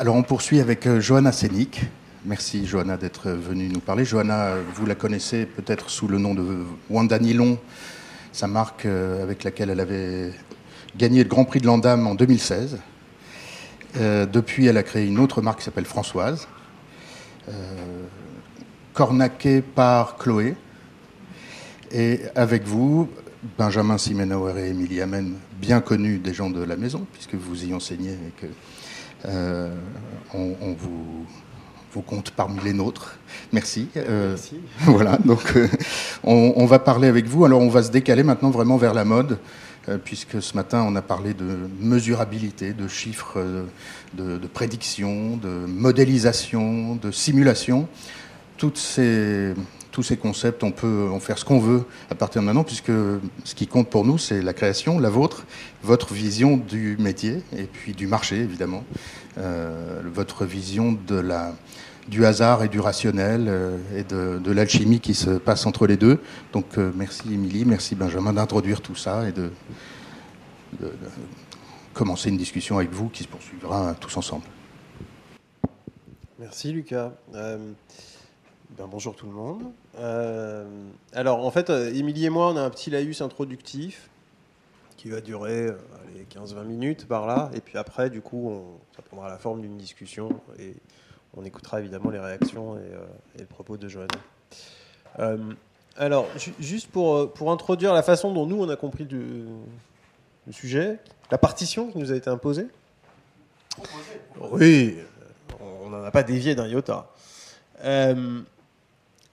Alors on poursuit avec euh, Johanna Sénic. Merci Johanna d'être venue nous parler. Johanna, vous la connaissez peut-être sous le nom de Wanda Nylon, sa marque euh, avec laquelle elle avait gagné le Grand Prix de l'Andam en 2016. Euh, depuis, elle a créé une autre marque qui s'appelle Françoise, cornaquée par Chloé. Et avec vous, Benjamin Simenauer et Émilie Amen, bien connus des gens de la maison, puisque vous y enseignez et que on, on vous, compte parmi les nôtres. Merci. Euh, Merci. Voilà, donc euh, on, on va parler avec vous. Alors on va se décaler maintenant vraiment vers la mode, euh, puisque ce matin on a parlé de mesurabilité, de chiffres, euh, de, de prédiction, de modélisation, de simulation. Toutes ces, tous ces concepts, on peut en faire ce qu'on veut à partir de maintenant, puisque ce qui compte pour nous, c'est la création, la vôtre, votre vision du métier et puis du marché, évidemment, euh, votre vision de la, du hasard et du rationnel euh, et de, l'alchimie qui se passe entre les deux. Donc euh, merci Émilie, merci Benjamin d'introduire tout ça et de, commencer une discussion avec vous qui se poursuivra tous ensemble. Merci Lucas. Ben, bonjour tout le monde. Euh, alors en fait, euh, Émilie et moi, on a un petit laïus introductif qui va durer euh, allez, 15-20 minutes par là. Et puis après, du coup, on, ça prendra la forme d'une discussion et on écoutera évidemment les réactions et, euh, et le propos de Johanna. Euh, alors, ju- juste pour, euh, pour introduire la façon dont nous, on a compris du- le sujet, la partition qui nous a été imposée. Oui, on n'en a pas dévié d'un iota. Euh,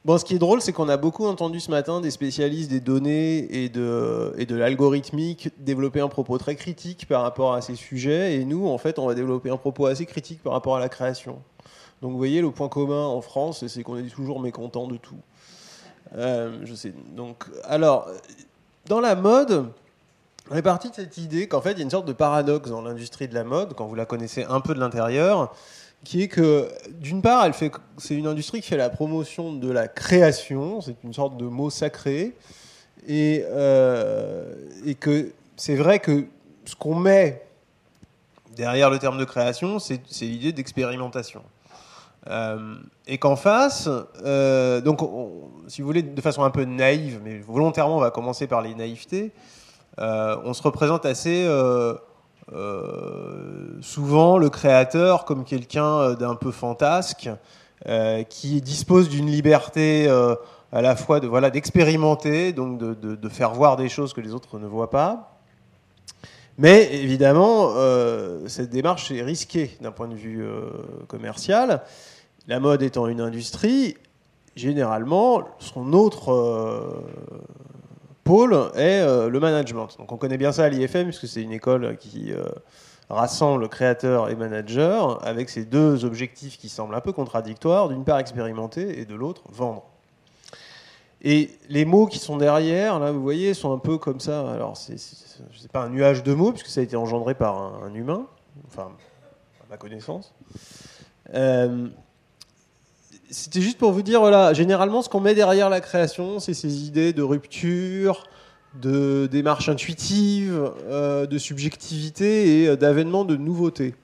bon, ce qui est drôle, c'est qu'on a beaucoup entendu ce matin des spécialistes des données et de, l'algorithmique développer un propos très critique par rapport à ces sujets. Et nous, en fait, on va développer un propos assez critique par rapport à la création. Donc, vous voyez, le point commun en France, c'est qu'on est toujours mécontent de tout. Euh, je sais. Donc, alors, dans la mode, on est parti de cette idée qu'en fait, il y a une sorte de paradoxe dans l'industrie de la mode, quand vous la connaissez un peu de l'intérieur, qui est que, d'une part, elle fait, c'est une industrie qui fait la promotion de la création, c'est une sorte de mot sacré, et, euh, et que c'est vrai que ce qu'on met derrière le terme de création, c'est, l'idée d'expérimentation. Euh, et qu'en face, euh, donc, on- si vous voulez, de façon un peu naïve, mais volontairement, on va commencer par les naïvetés. On se représente assez souvent le créateur comme quelqu'un euh, d'un peu fantasque, euh, qui dispose d'une liberté euh, à la fois de voilà d'expérimenter, donc de, faire voir des choses que les autres ne voient pas. Mais évidemment, euh, cette démarche est risquée d'un point de vue euh, commercial. La mode étant une industrie, généralement, son autre euh, pôle est euh, le management. Donc on connaît bien ça à l'IFM, puisque c'est une école qui euh, rassemble créateurs et managers, avec ces deux objectifs qui semblent un peu contradictoires, d'une part expérimenter et de l'autre vendre. Et les mots qui sont derrière, là, vous voyez, sont un peu comme ça. Alors, c'est pas un nuage de mots, puisque ça a été engendré par un, un humain, enfin, à ma connaissance. Euh, C'était juste pour vous dire, voilà, généralement, ce qu'on met derrière la création, c'est ces idées de rupture, de démarche intuitive, euh, de subjectivité et euh, d'avènement de nouveautés.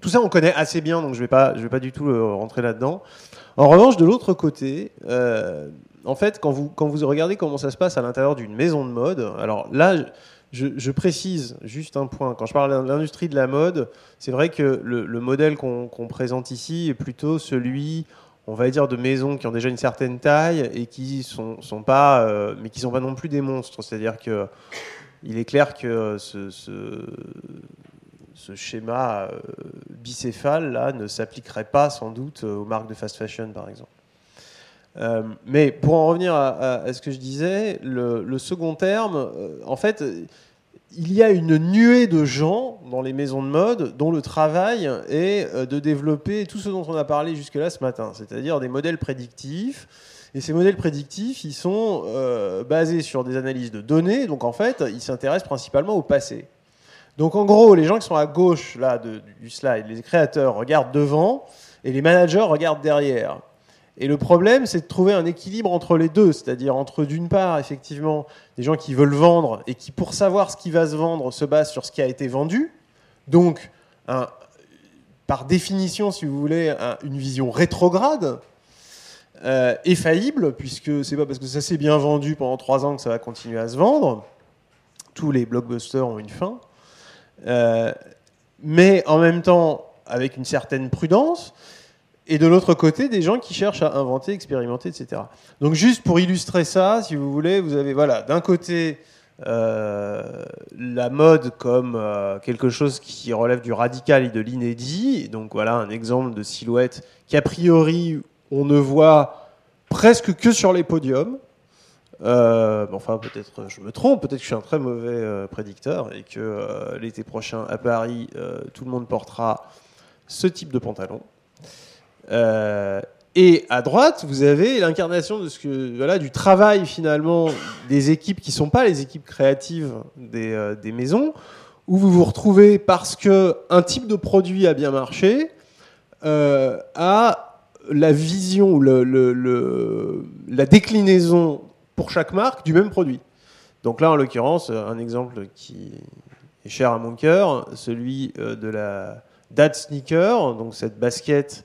Tout ça, on connaît assez bien, donc je ne vais, pas- vais pas du tout euh, rentrer là-dedans. En revanche, de l'autre côté, euh, en fait, quand vous, quand vous regardez comment ça se passe à l'intérieur d'une maison de mode, alors là, je, précise juste un point. Quand je parle de l'industrie de la mode, c'est vrai que le, le modèle qu'on présente ici est plutôt celui, on va dire, de maisons qui ont déjà une certaine taille et qui sont, sont pas, euh, mais qui sont pas non plus des monstres. C'est-à-dire que il est clair que ce, schéma euh, bicéphale là ne s'appliquerait pas sans doute aux marques de fast fashion, par exemple. Euh, mais pour en revenir à, ce que je disais, le, second terme, euh, en fait, euh, il y a une nuée de gens dans les maisons de mode dont le travail est euh, de développer tout ce dont on a parlé jusque-là ce matin, c'est-à-dire des modèles prédictifs. Et ces modèles prédictifs, ils sont euh, basés sur des analyses de données, donc en fait, ils s'intéressent principalement au passé. Donc en gros, les gens qui sont à gauche là, du slide, les créateurs regardent devant et les managers regardent derrière. Et le problème, c'est de trouver un équilibre entre les deux, c'est-à-dire entre d'une part, effectivement, des gens qui veulent vendre et qui, pour savoir ce qui va se vendre, se basent sur ce qui a été vendu. Donc, par définition, si vous voulez, une vision rétrograde euh, et faillible, puisque c'est pas parce que ça s'est bien vendu pendant trois ans que ça va continuer à se vendre. Tous les blockbusters ont une fin. Euh, mais en même temps, avec une certaine prudence. Et de l'autre côté, des gens qui cherchent à inventer, expérimenter, etc. Donc juste pour illustrer ça, si vous voulez, vous avez voilà, d'un côté euh, la mode comme euh, quelque chose qui relève du radical et de l'inédit. Donc voilà un exemple de silhouette qu'a priori on ne voit presque que sur les podiums. Euh, enfin, peut-être je me trompe, peut-être que je suis un très mauvais prédicteur et que l'été prochain à Paris, tout le monde portera ce type de pantalon. Et à droite, vous avez l'incarnation de ce que voilà du travail finalement des équipes qui sont pas les équipes créatives des, euh, des maisons, où vous vous retrouvez parce que un type de produit a bien marché, euh, à la vision ou le, le, la déclinaison pour chaque marque du même produit. Donc là, en l'occurrence, un exemple qui est cher à mon cœur, celui euh, de la Dad Sneaker, donc cette basket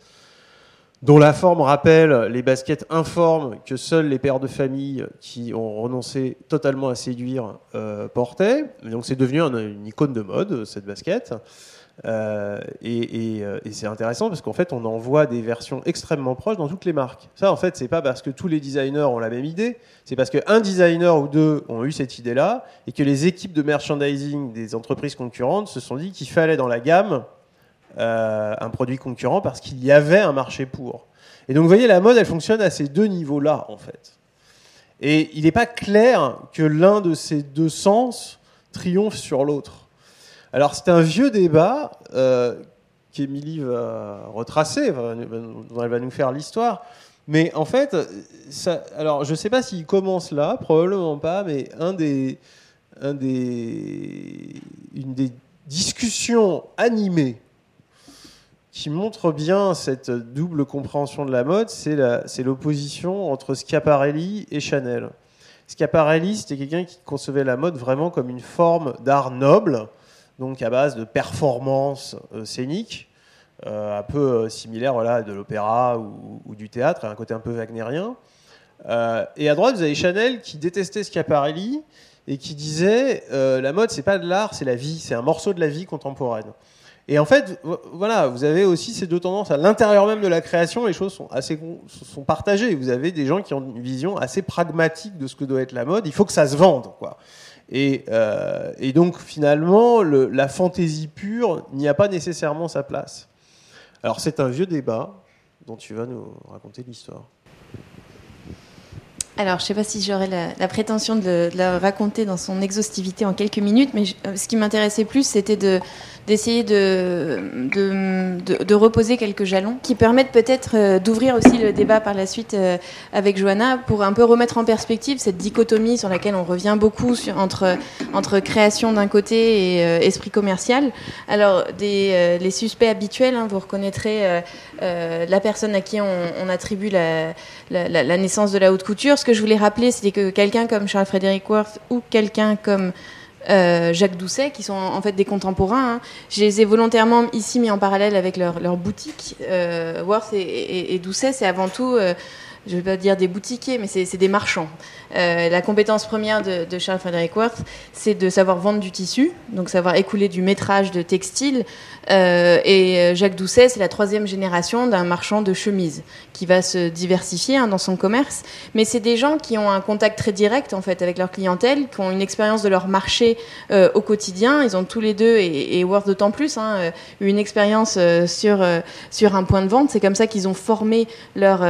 dont la forme rappelle les baskets informes que seuls les pères de famille qui ont renoncé totalement à séduire euh, portaient. donc c'est devenu une icône de mode, cette basket. Euh, euh, et, c'est intéressant parce qu'en fait, on en voit des versions extrêmement proches dans toutes les marques. Ça, en fait, c'est pas parce que tous les designers ont la même idée, c'est parce qu'un designer ou deux ont eu cette idée-là et que les équipes de merchandising des entreprises concurrentes se sont dit qu'il fallait dans la gamme euh, un produit concurrent parce qu'il y avait un marché pour. Et donc vous voyez, la mode, elle fonctionne à ces deux niveaux-là, en fait. Et il n'est pas clair que l'un de ces deux sens triomphe sur l'autre. Alors c'est un vieux débat euh, qu'Émilie va retracer, dont elle va nous faire l'histoire. Mais en fait, alors je ne sais pas s'il commence là, probablement pas, mais un des, un des, une des discussions animées qui montre bien cette double compréhension de la mode, c'est l'opposition entre Schiaparelli et Chanel. Schiaparelli, c'était quelqu'un qui concevait la mode vraiment comme une forme d'art noble, donc à base de performance euh, scénique, euh, un peu euh, similaire voilà, de l'opéra ou, du théâtre, un côté un peu wagnérien. et à droite, vous avez Chanel qui détestait Schiaparelli et qui disait la mode, c'est pas de l'art, c'est la vie, c'est un morceau de la vie contemporaine. Et en fait, voilà, vous avez aussi ces deux tendances. À l'intérieur même de la création, les choses sont assez sont partagées. Vous avez des gens qui ont une vision assez pragmatique de ce que doit être la mode. Il faut que ça se vende, quoi. Et, euh, donc finalement, le, la fantaisie pure n'y a pas nécessairement sa place. Alors c'est un vieux débat dont tu vas nous raconter l'histoire. Alors, je ne sais pas si j'aurais la, prétention de, de, la raconter dans son exhaustivité en quelques minutes, mais euh, ce qui m'intéressait plus, c'était de, d'essayer de, de, de, reposer quelques jalons qui permettent peut-être euh, d'ouvrir aussi le débat par la suite euh, avec Johanna pour un peu remettre en perspective cette dichotomie sur laquelle on revient beaucoup entre, entre création d'un côté et euh, esprit commercial. Alors, des, les suspects habituels, hein, vous reconnaîtrez la personne à qui on, attribue la, la, la, naissance de la haute couture. Ce que je voulais rappeler, c'était que quelqu'un comme Charles Frederick Worth ou quelqu'un comme euh, Jacques Doucet, qui sont en fait des contemporains. Hein. Je les ai volontairement ici mis en parallèle avec leur, leur boutique. Euh, Worth et, Doucet, c'est avant tout, euh, je ne vais pas dire des boutiquiers, mais c'est des marchands. Euh, la compétence première de, Charles Frederick Worth, c'est de savoir vendre du tissu, donc savoir écouler du métrage de textile. Euh, et Jacques Doucet, c'est la troisième génération d'un marchand de chemises qui va se diversifier hein, dans son commerce. Mais c'est des gens qui ont un contact très direct en fait avec leur clientèle, qui ont une expérience de leur marché euh, au quotidien. Ils ont tous les deux et, Worth d'autant plus hein, euh, une expérience euh, sur sur un point de vente. C'est comme ça qu'ils ont formé leur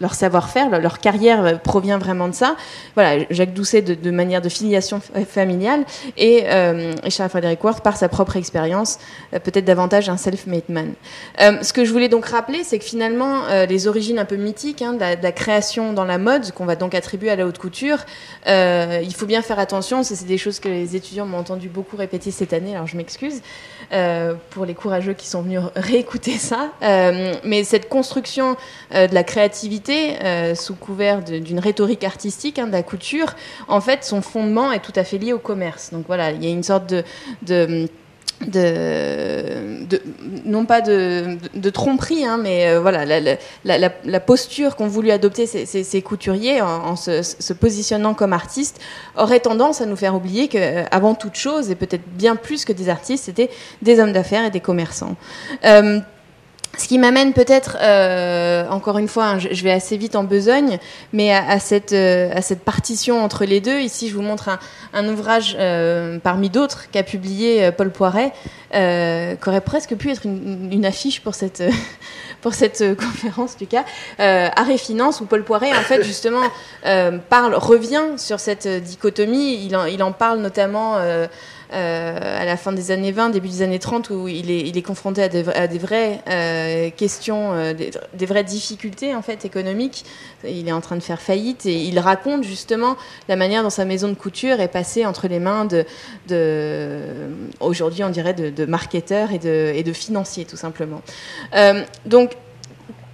leur, savoir-faire, leur, carrière euh, provient vraiment de ça. Voilà, Jacques Doucet de, manière de filiation familiale et, euh, Charles Frederick Worth par sa propre expérience, euh, peut-être davantage un self-made man. ce que je voulais donc rappeler, c'est que finalement, les origines un peu mythiques hein, de, la, création dans la mode, qu'on va donc attribuer à la haute couture, il faut bien faire attention. C'est des choses que les étudiants m'ont entendu beaucoup répéter cette année, alors je m'excuse pour les courageux qui sont venus réécouter ça. mais cette construction de la créativité sous couvert d'une rhétorique artistique, hein, de la couture, en fait, son fondement est tout à fait lié au commerce. Donc voilà, il y a une sorte de, non pas de, tromperie, hein, mais euh, voilà, la, posture qu'ont voulu adopter ces, couturiers en, se, positionnant comme artistes aurait tendance à nous faire oublier qu'avant toute chose, et peut-être bien plus que des artistes, c'était des hommes d'affaires et des commerçants. Ce qui m'amène peut-être, euh, encore une fois, hein, je, vais assez vite en besogne, mais à, cette, euh, à cette partition entre les deux. Ici, je vous montre un, ouvrage euh, parmi d'autres qu'a publié Paul Poiret, qui aurait presque pu être une, affiche pour cette, pour cette conférence, en tout cas. Art et Finance, où Paul Poiret, en fait, justement, parle, revient sur cette dichotomie. Il en, parle notamment à la fin des années 20, début des années 30, où il est, confronté à des, vraies euh, questions, euh, des, vraies difficultés en fait économiques. Il est en train de faire faillite et il raconte justement la manière dont sa maison de couture est passée entre les mains de, aujourd'hui on dirait de, de marketeurs et de, et de financiers tout simplement. donc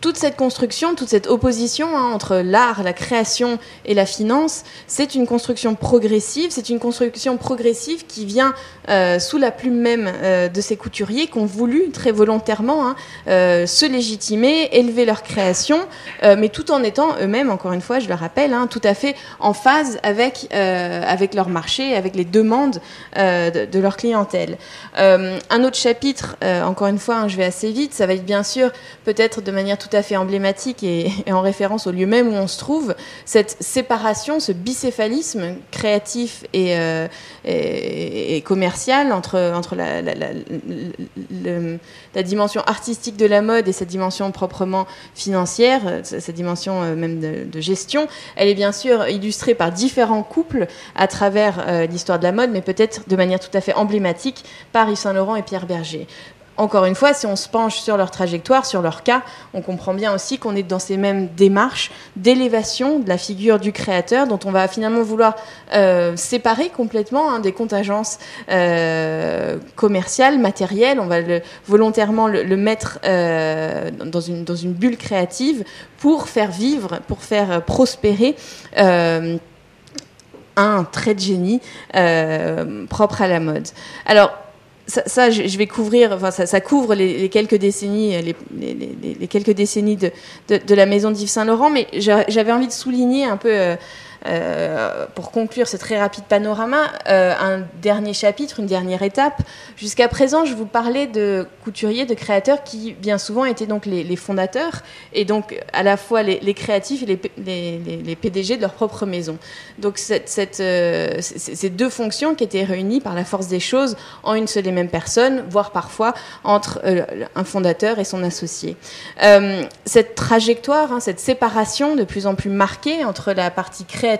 toute cette construction, toute cette opposition hein, entre l'art, la création et la finance, c'est une construction progressive. C'est une construction progressive qui vient euh, sous la plume même euh, de ces couturiers qui ont voulu très volontairement hein, euh, se légitimer, élever leur création, mais tout en étant eux-mêmes, encore une fois, je le rappelle, hein, tout à fait en phase avec avec leur marché, avec les demandes de, de, leur clientèle. un autre chapitre, encore une fois, je vais assez vite, ça va être bien sûr peut-être de manière tout à fait emblématique et, en référence au lieu même où on se trouve, cette séparation, ce bicéphalisme créatif et, euh, commercial entre, entre la, dimension artistique de la mode et cette dimension proprement financière, cette dimension euh, même de, gestion, elle est bien sûr illustrée par différents couples à travers euh, l'histoire de la mode, mais peut-être de manière tout à fait emblématique par Yves Saint Laurent et Pierre Berger encore une fois, si on se penche sur leur trajectoire, sur leur cas, on comprend bien aussi qu'on est dans ces mêmes démarches d'élévation de la figure du créateur, dont on va finalement vouloir euh, séparer complètement hein, des contingences euh, commerciales, matérielles. On va volontairement le, mettre euh, dans, une, dans une bulle créative pour faire vivre, pour faire prospérer un trait de génie propre à la mode. Alors, ça, je vais couvrir, enfin, ça, couvre les, quelques décennies, les, quelques décennies de, de, la maison d'Yves Saint Laurent, mais j'avais envie de souligner un peu euh, pour conclure ce très rapide panorama, euh, un dernier chapitre, une dernière étape. Jusqu'à présent, je vous parlais de couturiers, de créateurs qui bien souvent étaient donc les, fondateurs et donc à la fois les, créatifs et les, PDG de leur propre maison. Donc euh, ces deux fonctions qui étaient réunies par la force des choses en une seule et même personne, voire parfois entre un fondateur et son associé. cette trajectoire, hein, cette séparation de plus en plus marquée entre la partie créative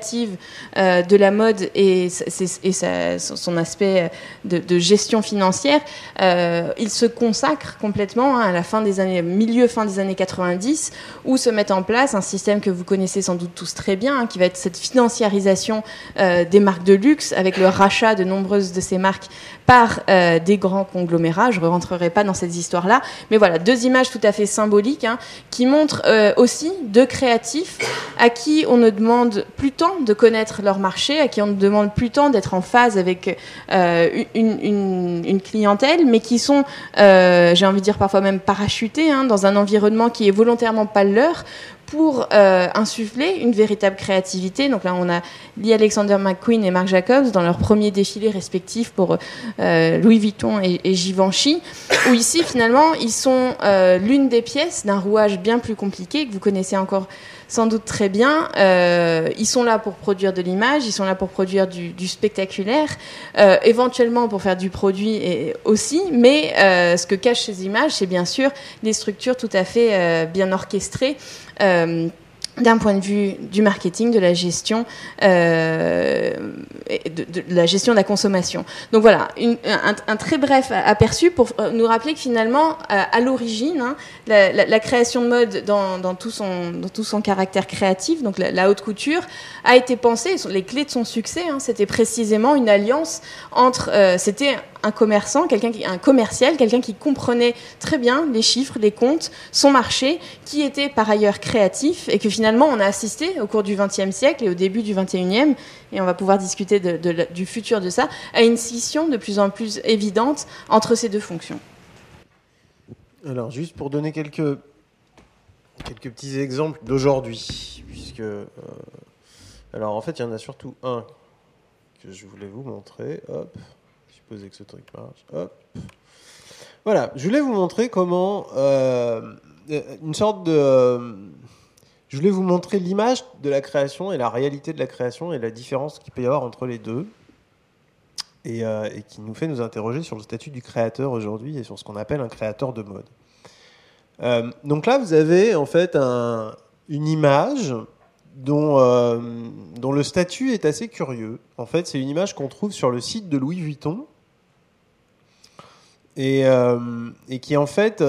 euh, de la mode et, son aspect de, gestion financière, euh, il se consacre complètement à la fin des années, milieu fin des années 90, où se met en place un système que vous connaissez sans doute tous très bien, hein, qui va être cette financiarisation euh, des marques de luxe avec le rachat de nombreuses de ces marques par des grands conglomérats. Je ne rentrerai pas dans cette histoire-là, mais voilà deux images tout à fait symboliques hein, qui montrent aussi deux créatifs à qui on ne demande plutôt de connaître leur marché, à qui on ne demande plus tant d'être en phase avec euh, une, clientèle, mais qui sont, euh, j'ai envie de dire parfois même parachutés hein, dans un environnement qui est volontairement pas leur pour euh, insuffler une véritable créativité. Donc là, on a Lee Alexander McQueen et Marc Jacobs dans leur premier défilé respectif pour Louis Vuitton et, Givenchy, où ici, finalement, ils sont l'une des pièces d'un rouage bien plus compliqué que vous connaissez encore sans doute très bien. Euh, ils sont là pour produire de l'image, ils sont là pour produire du, spectaculaire, euh, éventuellement pour faire du produit aussi, mais euh, ce que cachent ces images, c'est bien sûr des structures tout à fait bien orchestrées Um, d'un point de vue du marketing, de la gestion, euh, de, la gestion de la consommation. Donc voilà, un, très bref aperçu pour euh, nous rappeler que finalement, euh, à, l'origine, hein, la, création de mode dans, tout son, dans tout son caractère créatif, donc la, haute couture, a été pensée. Les clés de son succès, hein, c'était précisément une alliance entre, c'était un commerçant, quelqu'un qui, un commercial, quelqu'un qui comprenait très bien les chiffres, les comptes, son marché, qui était par ailleurs créatif et que finalement on a assisté au cours du XXe siècle et au début du XXIe, et on va pouvoir discuter du futur de ça, à une scission de plus en plus évidente entre ces deux fonctions. Alors, juste pour donner quelques, quelques petits exemples d'aujourd'hui, puisque. euh, alors, en fait, il y en a surtout un que je voulais vous montrer. Hop, supposez que ce truc marche. Hop. Voilà, je voulais vous montrer comment. euh, une sorte de. Je voulais vous montrer l'image de la création et la réalité de la création et la différence qu'il peut y avoir entre les deux. Et, euh, qui nous fait nous interroger sur le statut du créateur aujourd'hui et sur ce qu'on appelle un créateur de mode. Euh, donc là, vous avez en fait un- une image dont, euh, dont le statut est assez curieux. En fait, c'est une image qu'on trouve sur le site de Louis Vuitton et, qui en fait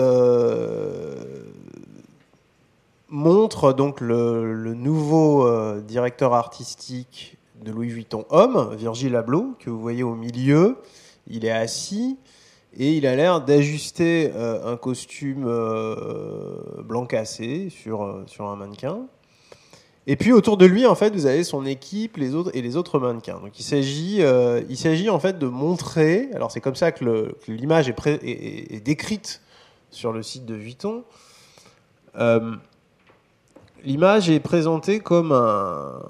montre donc le, nouveau euh, directeur artistique de Louis Vuitton homme, Virgil Abloh, que vous voyez au milieu. Il est assis et il a l'air d'ajuster euh, un costume euh, blanc cassé sur, un mannequin. Et puis autour de lui, en fait, vous avez son équipe, les autres et les autres mannequins. Donc il s'agit, en fait de montrer. Alors c'est comme ça que l'image est décrite sur le site de Vuitton. L'image est présentée comme un,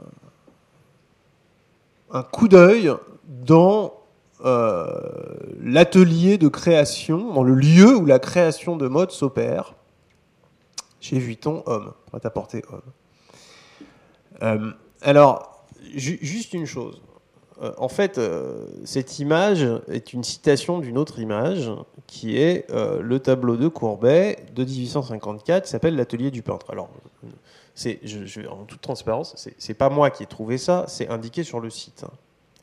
un coup d'œil dans euh, l'atelier de création, dans le lieu où la création de mode s'opère, chez Vuitton Homme, prêt-à-porter Homme. Euh, alors, ju- juste une chose. Euh, en fait, cette image est une citation d'une autre image qui est le tableau de Courbet de 1854 qui s'appelle L'atelier du peintre. Alors, en toute transparence, c'est, c'est pas moi qui ai trouvé ça, c'est indiqué sur le site. hein.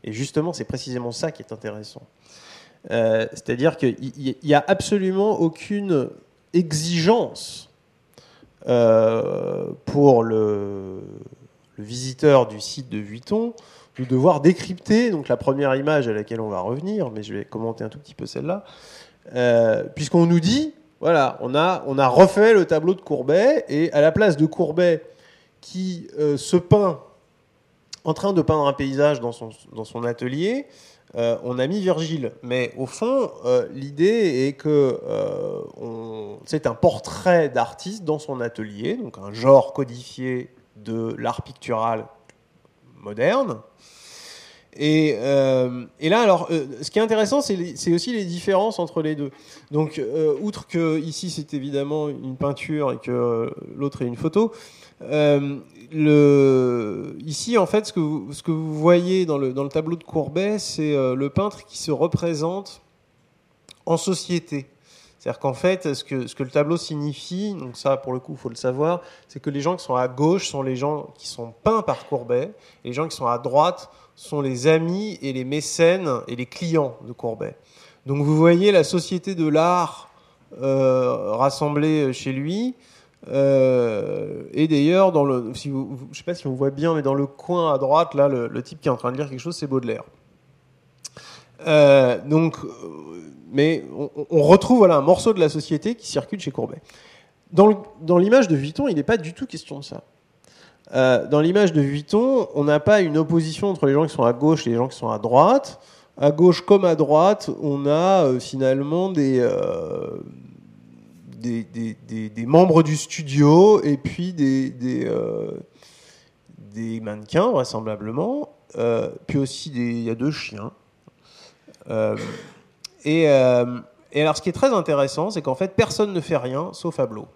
Et justement, c'est précisément ça qui est intéressant. Euh, c'est-à-dire qu'il n'y a absolument aucune exigence euh, pour le, le visiteur du site de Vuitton de devoir décrypter donc la première image à laquelle on va revenir, mais je vais commenter un tout petit peu celle-là, euh, puisqu'on nous dit, voilà, on a, refait le tableau de Courbet, et à la place de Courbet qui euh, se peint en train de peindre un paysage dans son, atelier, euh, on a mis Virgile. Mais au fond, euh, l'idée est que c'est un portrait d'artiste dans son atelier, donc un genre codifié de l'art pictural moderne. Et, euh, et là, alors, euh, ce qui est intéressant, c'est aussi les différences entre les deux. Donc, euh, outre que ici c'est évidemment une peinture et que l'autre est une photo, ici, en fait, ce que vous, voyez dans le, tableau de Courbet, c'est le peintre qui se représente en société. C'est-à-dire qu'en fait, ce que, ce que le tableau signifie, donc ça, pour le coup, il faut le savoir, c'est que les gens qui sont à gauche sont les gens qui sont peints par Courbet, et les gens qui sont à droite sont les amis et les mécènes et les clients de Courbet. Donc vous voyez la société de l'art euh, rassemblée chez lui. Euh, et d'ailleurs, dans le, si je sais pas si on voit bien, mais dans le coin à droite, là, le, type qui est en train de lire quelque chose, c'est Baudelaire. Euh, donc, mais on, retrouve voilà un morceau de la société qui circule chez Courbet. Dans l'image de Vuitton, il n'est pas du tout question de ça. Euh, dans l'image de Vuitton, on n'a pas une opposition entre les gens qui sont à gauche et les gens qui sont à droite. À gauche comme à droite, on a euh, finalement des, euh, des, membres du studio et puis des, mannequins, vraisemblablement. Puis aussi, il y a deux chiens. Et, et alors, ce qui est très intéressant, c'est qu'en fait, personne ne fait rien sauf Ablo.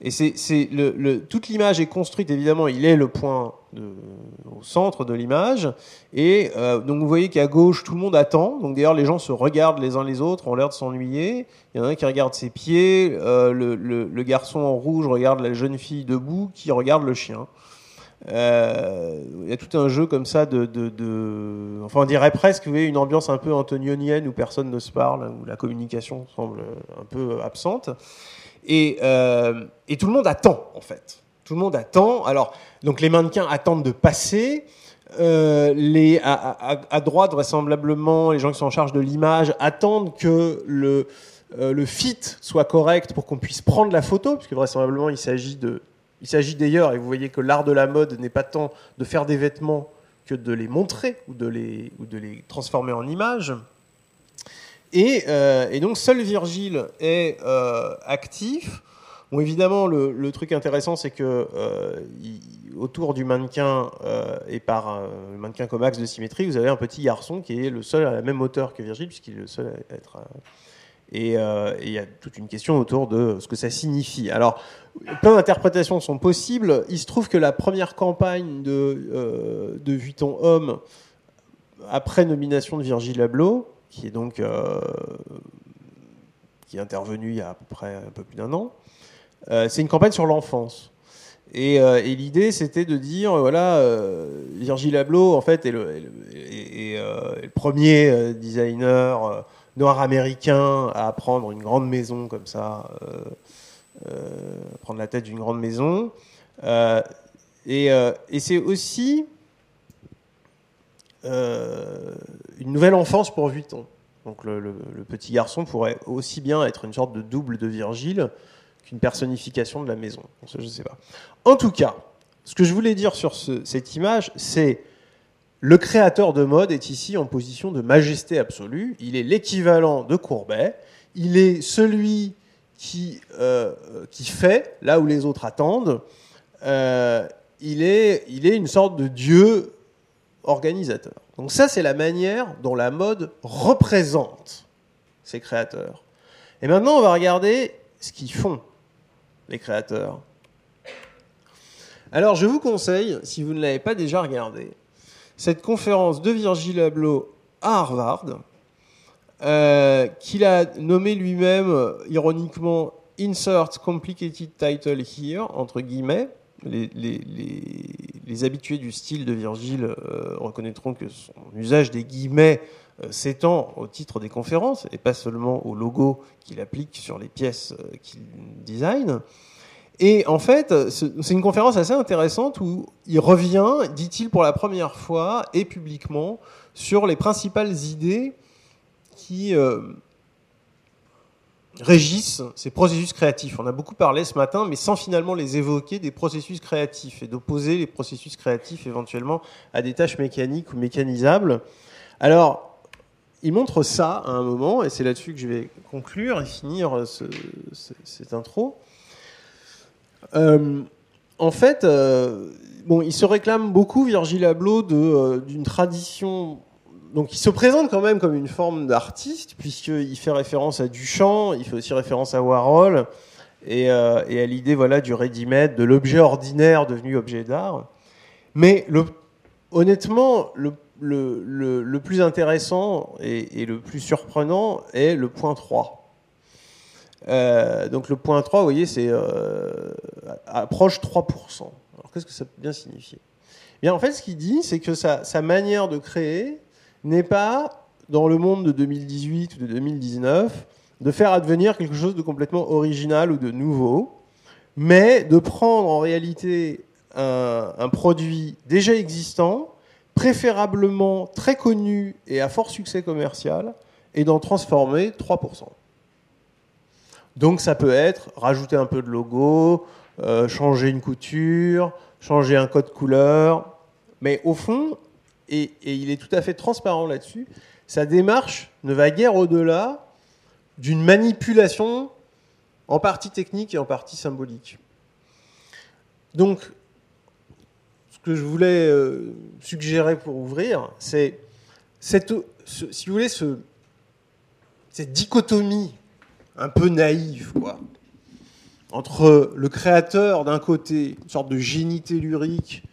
Et c'est, le, le- toute l'image est construite, évidemment, il est le point au centre de l'image. Et euh, donc vous voyez qu'à gauche, tout le monde attend. Donc d'ailleurs, les gens se regardent les uns les autres, ont l'air de s'ennuyer. Il y en a un qui regarde ses pieds, euh, le, le- garçon en rouge regarde la jeune fille debout qui regarde le chien. Euh, Il y a tout un jeu comme ça de, de, Enfin, on dirait presque, une ambiance un peu antonionienne où personne ne se parle, où la communication semble un peu absente. Et, euh, et tout le monde attend, en fait. Tout le monde attend. Alors, donc les mannequins attendent de passer. Euh, les, à droite, vraisemblablement, les gens qui sont en charge de l'image attendent que le, euh, le fit soit correct pour qu'on puisse prendre la photo, puisque vraisemblablement, il s'agit de. Il s'agit d'ailleurs, et vous voyez que l'art de la mode n'est pas tant de faire des vêtements que de les montrer ou de les, ou de les transformer en images. Et, et, donc seul Virgile est actif. Bon, évidemment, le, truc intéressant, c'est que autour du mannequin et par le mannequin comme axe de symétrie, vous avez un petit garçon qui est le seul à la même hauteur que Virgile, puisqu'il est le seul à être euh, et il y a toute une question autour de ce que ça signifie. Alors, plein d'interprétations sont possibles. Il se trouve que la première campagne de, euh, de Vuitton Homme, après nomination de Virgil Abloh, qui est donc euh, qui est intervenue il y a à peu près un peu plus d'un an, c'est une campagne sur l'enfance. Et, l'idée, c'était de dire, voilà, Virgil Abloh, en fait, est le, premier designer noir américain à prendre une grande maison comme ça, euh, euh, prendre la tête d'une grande maison. Euh, et, c'est aussi une nouvelle enfance pour Vuitton. Donc le, petit garçon pourrait aussi bien être une sorte de double de Virgile qu'une personnification de la maison. je ne sais pas. En tout cas, ce que je voulais dire sur cette image, c'est le créateur de mode est ici en position de majesté absolue. Il est l'équivalent de Courbet. Il est celui qui, euh, qui fait là où les autres attendent. Euh, il, est, il est une sorte de dieu organisateur. Donc ça, c'est la manière dont la mode représente ses créateurs. Et maintenant, on va regarder ce qu'ils font, les créateurs. Alors, je vous conseille, si vous ne l'avez pas déjà regardé, cette conférence de Virgil Abloh à Harvard, euh, qu'il a nommé lui-même, ironiquement, Insert Complicated Title Here, entre guillemets. Les, habitués du style de Virgile euh, reconnaîtront que son usage des guillemets euh, s'étend au titre des conférences et pas seulement au logo qu'il applique sur les pièces qu'il design. Et en fait, c'est une conférence assez intéressante où il revient, dit-il pour la première fois et publiquement, sur les principales idées qui euh, régissent ces processus créatifs. On a beaucoup parlé ce matin, mais sans finalement les évoquer, des processus créatifs et d'opposer les processus créatifs éventuellement à des tâches mécaniques ou mécanisables. Alors, il montre ça à un moment, et c'est là-dessus que je vais conclure et finir cette intro. Euh, en fait, euh, bon, il se réclame beaucoup, Virgil Abloh, euh, d'une tradition. Donc, il se présente quand même comme une forme d'artiste, puisqu'il fait référence à Duchamp, il fait aussi référence à Warhol, et, à l'idée voilà, du ready-made, de l'objet ordinaire devenu objet d'art. Mais honnêtement, le, plus intéressant et, le plus surprenant est le point 3. Euh, donc le point 3, vous voyez, c'est euh, approche 3%. Alors qu'est-ce que ça peut bien signifier? Bien, en fait, ce qu'il dit, c'est que sa, manière de créer n'est pas, dans le monde de 2018 ou de 2019, de faire advenir quelque chose de complètement original ou de nouveau, mais de prendre en réalité un, produit déjà existant, préférablement très connu et à fort succès commercial, et d'en transformer 3%. Donc ça peut être rajouter un peu de logo, euh, changer une couture, changer un code couleur. Mais au fond, et, il est tout à fait transparent là-dessus, sa démarche ne va guère au-delà d'une manipulation en partie technique et en partie symbolique. Donc, ce que je voulais euh, suggérer pour ouvrir, c'est cette, si vous voulez, ce, cette dichotomie un peu naïf, quoi. Entre le créateur d'un côté, une sorte de génie tellurique,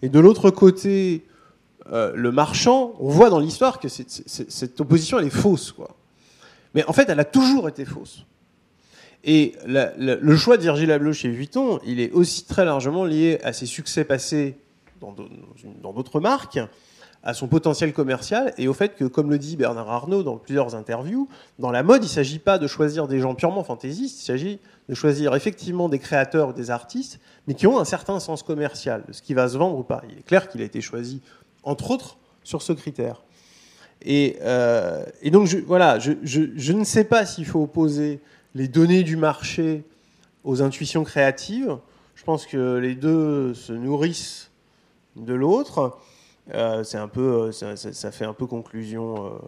et de l'autre côté, euh, le marchand, on voit dans l'histoire que cette opposition, elle est fausse, quoi. Mais en fait, elle a toujours été fausse. Et le choix de Virgil chez Vuitton, il est aussi très largement lié à ses succès passés dans d'autres marques, à son potentiel commercial et au fait que, comme le dit Bernard Arnault dans plusieurs interviews, dans la mode, il ne s'agit pas de choisir des gens purement fantaisistes, il s'agit de choisir effectivement des créateurs ou des artistes, mais qui ont un certain sens commercial, de ce qui va se vendre ou pas. Il est clair qu'il a été choisi, entre autres, sur ce critère. Et, euh, donc, je, voilà, je, ne sais pas s'il faut opposer les données du marché aux intuitions créatives. Je pense que les deux se nourrissent de l'autre. Euh, c'est un peu, euh, ça, fait un peu conclusion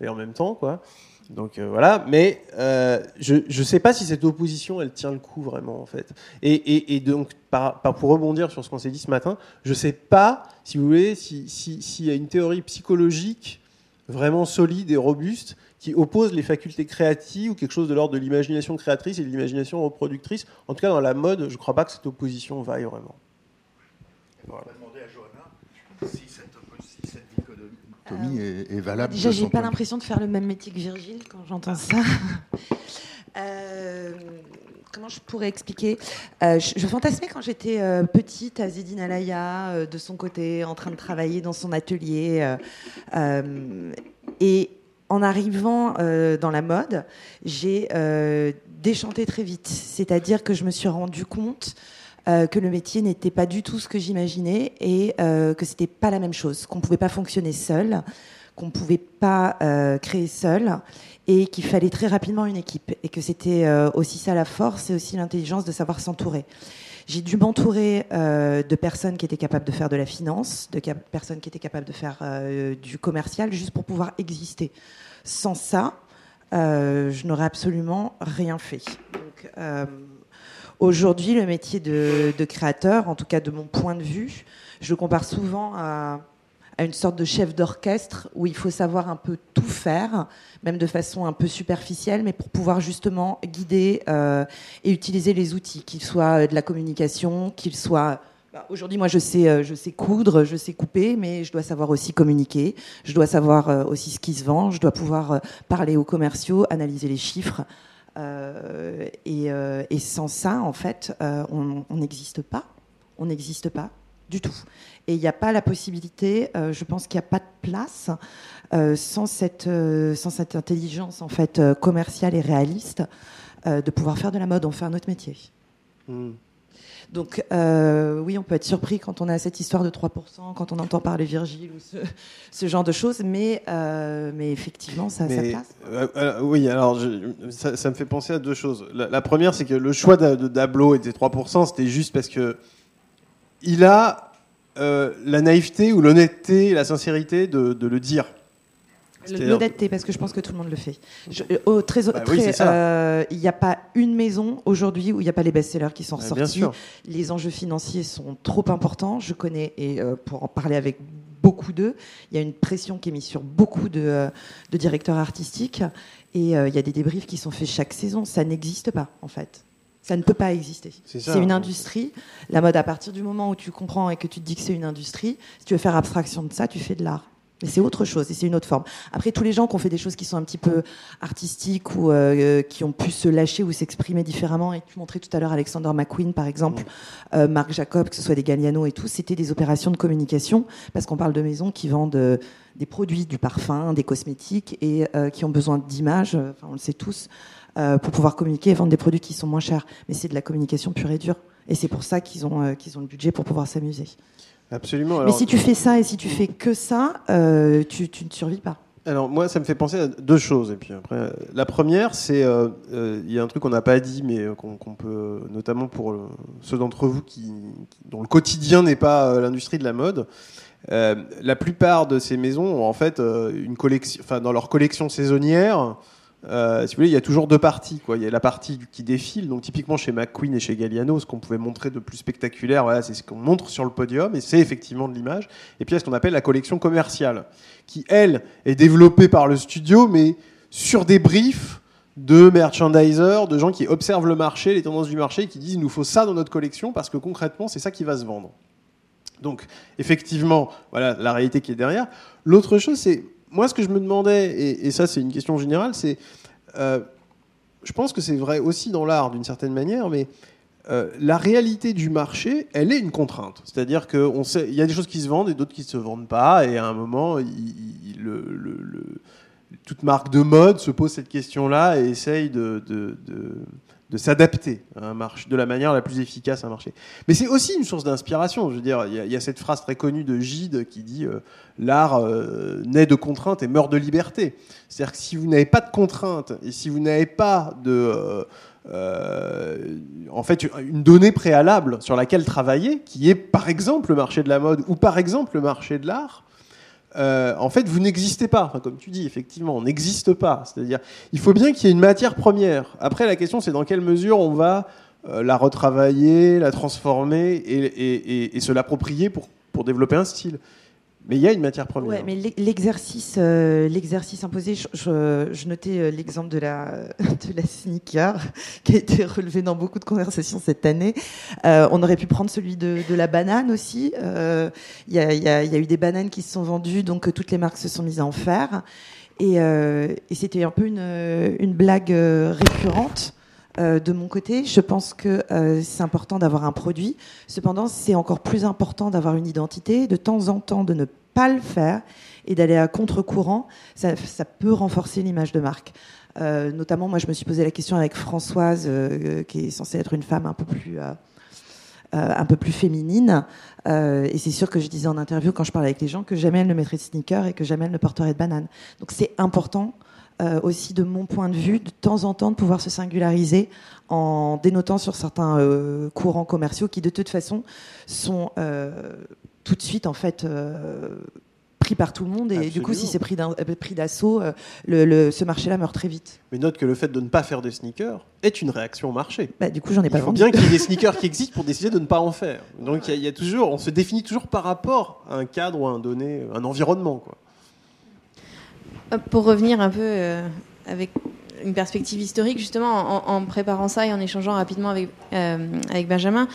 et en même temps, quoi. Donc euh, voilà, mais euh, je ne sais pas si cette opposition, elle tient le coup vraiment, en fait. Et, donc, par, pour rebondir sur ce qu'on s'est dit ce matin, je ne sais pas, si vous voulez, s'il si, y a une théorie psychologique vraiment solide et robuste qui oppose les facultés créatives ou quelque chose de l'ordre de l'imagination créatrice et de l'imagination reproductrice. En tout cas, dans la mode, je ne crois pas que cette opposition vaille vraiment. On va demander à Johanna si cette, dichotomie euh, est, valable. Déjà, j'ai pas l'impression de faire le même métier que Virgile quand j'entends ça. Euh, comment je pourrais expliquer euh, je, fantasmais quand j'étais petite à Zedine Alaya, de son côté, en train de travailler dans son atelier. et en arrivant dans la mode, j'ai déchanté très vite. C'est-à-dire que je me suis rendu compte euh, que le métier n'était pas du tout ce que j'imaginais et que c'était pas la même chose, qu'on pouvait pas fonctionner seul, qu'on pouvait pas créer seul et qu'il fallait très rapidement une équipe et que c'était aussi ça la force et aussi l'intelligence de savoir s'entourer. J'ai dû m'entourer de personnes qui étaient capables de faire de la finance, de personnes qui étaient capables de faire du commercial, juste pour pouvoir exister. Sans ça, euh, je n'aurais absolument rien fait. Euh, aujourd'hui, le métier de, créateur, en tout cas de mon point de vue, je le compare souvent à, une sorte de chef d'orchestre où il faut savoir un peu tout faire, même de façon un peu superficielle, mais pour pouvoir justement guider euh, et utiliser les outils, qu'ils soient de la communication, qu'ils soient bah, aujourd'hui, moi, je sais, euh, je sais coudre, je sais couper, mais je dois savoir aussi communiquer. Je dois savoir euh, aussi ce qui se vend. Je dois pouvoir euh, parler aux commerciaux, analyser les chiffres. Et, sans ça, en fait, on n'existe pas. On n'existe pas du tout. Et il n'y a pas la possibilité, je pense qu'il n'y a pas de place sans, cette, sans cette intelligence en fait commerciale et réaliste de pouvoir faire de la mode. On fait un autre métier. Hmm. Donc euh, oui, on peut être surpris quand on a cette histoire de 3%, quand on entend parler Virgile ou ce, genre de choses, mais, euh, mais effectivement, ça place. Euh, oui, alors ça, me fait penser à deux choses. La, première, c'est que le choix de, de Dablo était 3%, c'était juste parce que il a la naïveté ou l'honnêteté, la sincérité de le dire. L'honnêteté, parce que je pense que tout le monde le fait. Euh, très, bah euh, il n'y a pas une maison aujourd'hui où il n'y a pas les best-sellers qui sont bah, ressortis. Les enjeux financiers sont trop importants. Je connais, et euh, pour en parler avec beaucoup d'eux, il y a une pression qui est mise sur beaucoup de, directeurs artistiques. Et il y a des débriefs qui sont faits chaque saison. Ça n'existe pas, en fait. Ça ne peut pas exister. C'est une industrie. La mode, à partir du moment où tu comprends et que tu te dis que c'est une industrie, si tu veux faire abstraction de ça, tu fais de l'art. Mais c'est autre chose et c'est une autre forme. Après, tous les gens qui ont fait des choses qui sont un petit peu artistiques ou euh, qui ont pu se lâcher ou s'exprimer différemment, et tu montrais tout à l'heure Alexander McQueen, par exemple, euh, Marc Jacob, que ce soit des Galliano et tout, c'était des opérations de communication, parce qu'on parle de maisons qui vendent euh, des produits, du parfum, des cosmétiques, et qui ont besoin d'images, enfin, on le sait tous, pour pouvoir communiquer et vendre des produits qui sont moins chers. Mais c'est de la communication pure et dure. Et c'est pour ça qu'ils ont, qu'ils ont le budget pour pouvoir s'amuser. Absolument. Mais si tu fais ça et si tu fais que ça, euh, tu, ne survis pas. Alors moi, ça me fait penser à deux choses. Et puis après, la première, c'est euh, euh, il y a un truc qu'on n'a pas dit, mais qu'on peut, notamment pour ceux d'entre vous qui, dont le quotidien n'est pas l'industrie de la mode. la plupart de ces maisons ont en fait une collection, enfin dans leur collection saisonnière, euh, si vous voulez, il y a toujours deux parties. Il y a la partie qui défile, donc typiquement chez McQueen et chez Galliano, ce qu'on pouvait montrer de plus spectaculaire, c'est ce qu'on montre sur le podium, et c'est effectivement de l'image. Et puis il y a ce qu'on appelle la collection commerciale, qui, elle, est développée par le studio, mais sur des briefs de merchandisers, de gens qui observent le marché, les tendances du marché, qui disent il nous faut ça dans notre collection parce que concrètement, c'est ça qui va se vendre. Donc, effectivement, voilà la réalité qui est derrière. L'autre chose, c'est moi, ce que je me demandais, et, ça c'est une question générale, c'est, euh, je pense que c'est vrai aussi dans l'art d'une certaine manière, mais euh, la réalité du marché, elle est une contrainte. C'est-à-dire qu'il y a des choses qui se vendent et d'autres qui ne se vendent pas, et à un moment, toute marque de mode se pose cette question-là et essaye de s'adapter à un marché de la manière la plus efficace à un marché. Mais c'est aussi une source d'inspiration. Je veux dire, il y, a cette phrase très connue de Gide qui dit euh, l'art euh, naît de contraintes et meurt de liberté. C'est-à-dire que si vous n'avez pas de contraintes et si vous n'avez pas de euh, en fait une donnée préalable sur laquelle travailler, qui est par exemple le marché de la mode ou par exemple le marché de l'art, euh, en fait, vous n'existez pas. Comme tu dis, effectivement, on n'existe pas. C'est-à-dire, il faut bien qu'il y ait une matière première. Après, la question, c'est dans quelle mesure on va euh, la retravailler, la transformer et, et, et se l'approprier pour, pour développer un style. Mais il y a une matière première. Ouais, mais l'exercice, euh, l'exercice imposé, je, notais euh, l'exemple de la, de la sneaker qui a été relevé dans beaucoup de conversations cette année. Euh, on aurait pu prendre celui de, la banane aussi. Il y, a, eu des bananes qui se sont vendues, donc toutes les marques se sont mises à en faire. Et, et c'était un peu une, une blague récurrente. De mon côté, je pense que c'est important d'avoir un produit. Cependant, c'est encore plus important d'avoir une identité, de temps en temps de ne pas le faire et d'aller à contre-courant, ça, peut renforcer l'image de marque. Euh, notamment, moi, je me suis posé la question avec Françoise, euh, qui est censée être une femme un peu plus, euh, un peu plus féminine. et c'est sûr que je disais en interview, quand je parlais avec les gens, que jamais elle ne mettrait de sneakers et que jamais elle ne porterait de banane. Donc c'est important aussi, de mon point de vue, de temps en temps, de pouvoir se singulariser en dénotant sur certains courants commerciaux qui, de toute façon, sont tout de suite en fait euh, pris par tout le monde. Et du coup si c'est pris d'assaut euh, le, ce marché là meurt très vite. Mais note que le fait de ne pas faire des sneakers est une réaction au marché. Bah, du coup j'en ai pas il faut bien qu'il y ait des sneakers qui existent pour décider de ne pas en faire. Donc il y, a toujours on se définit toujours par rapport à un cadre ou à un donné un environnement quoi. euh, pour revenir un peu avec une perspective historique justement en, préparant ça et en échangeant rapidement avec, avec Benjamin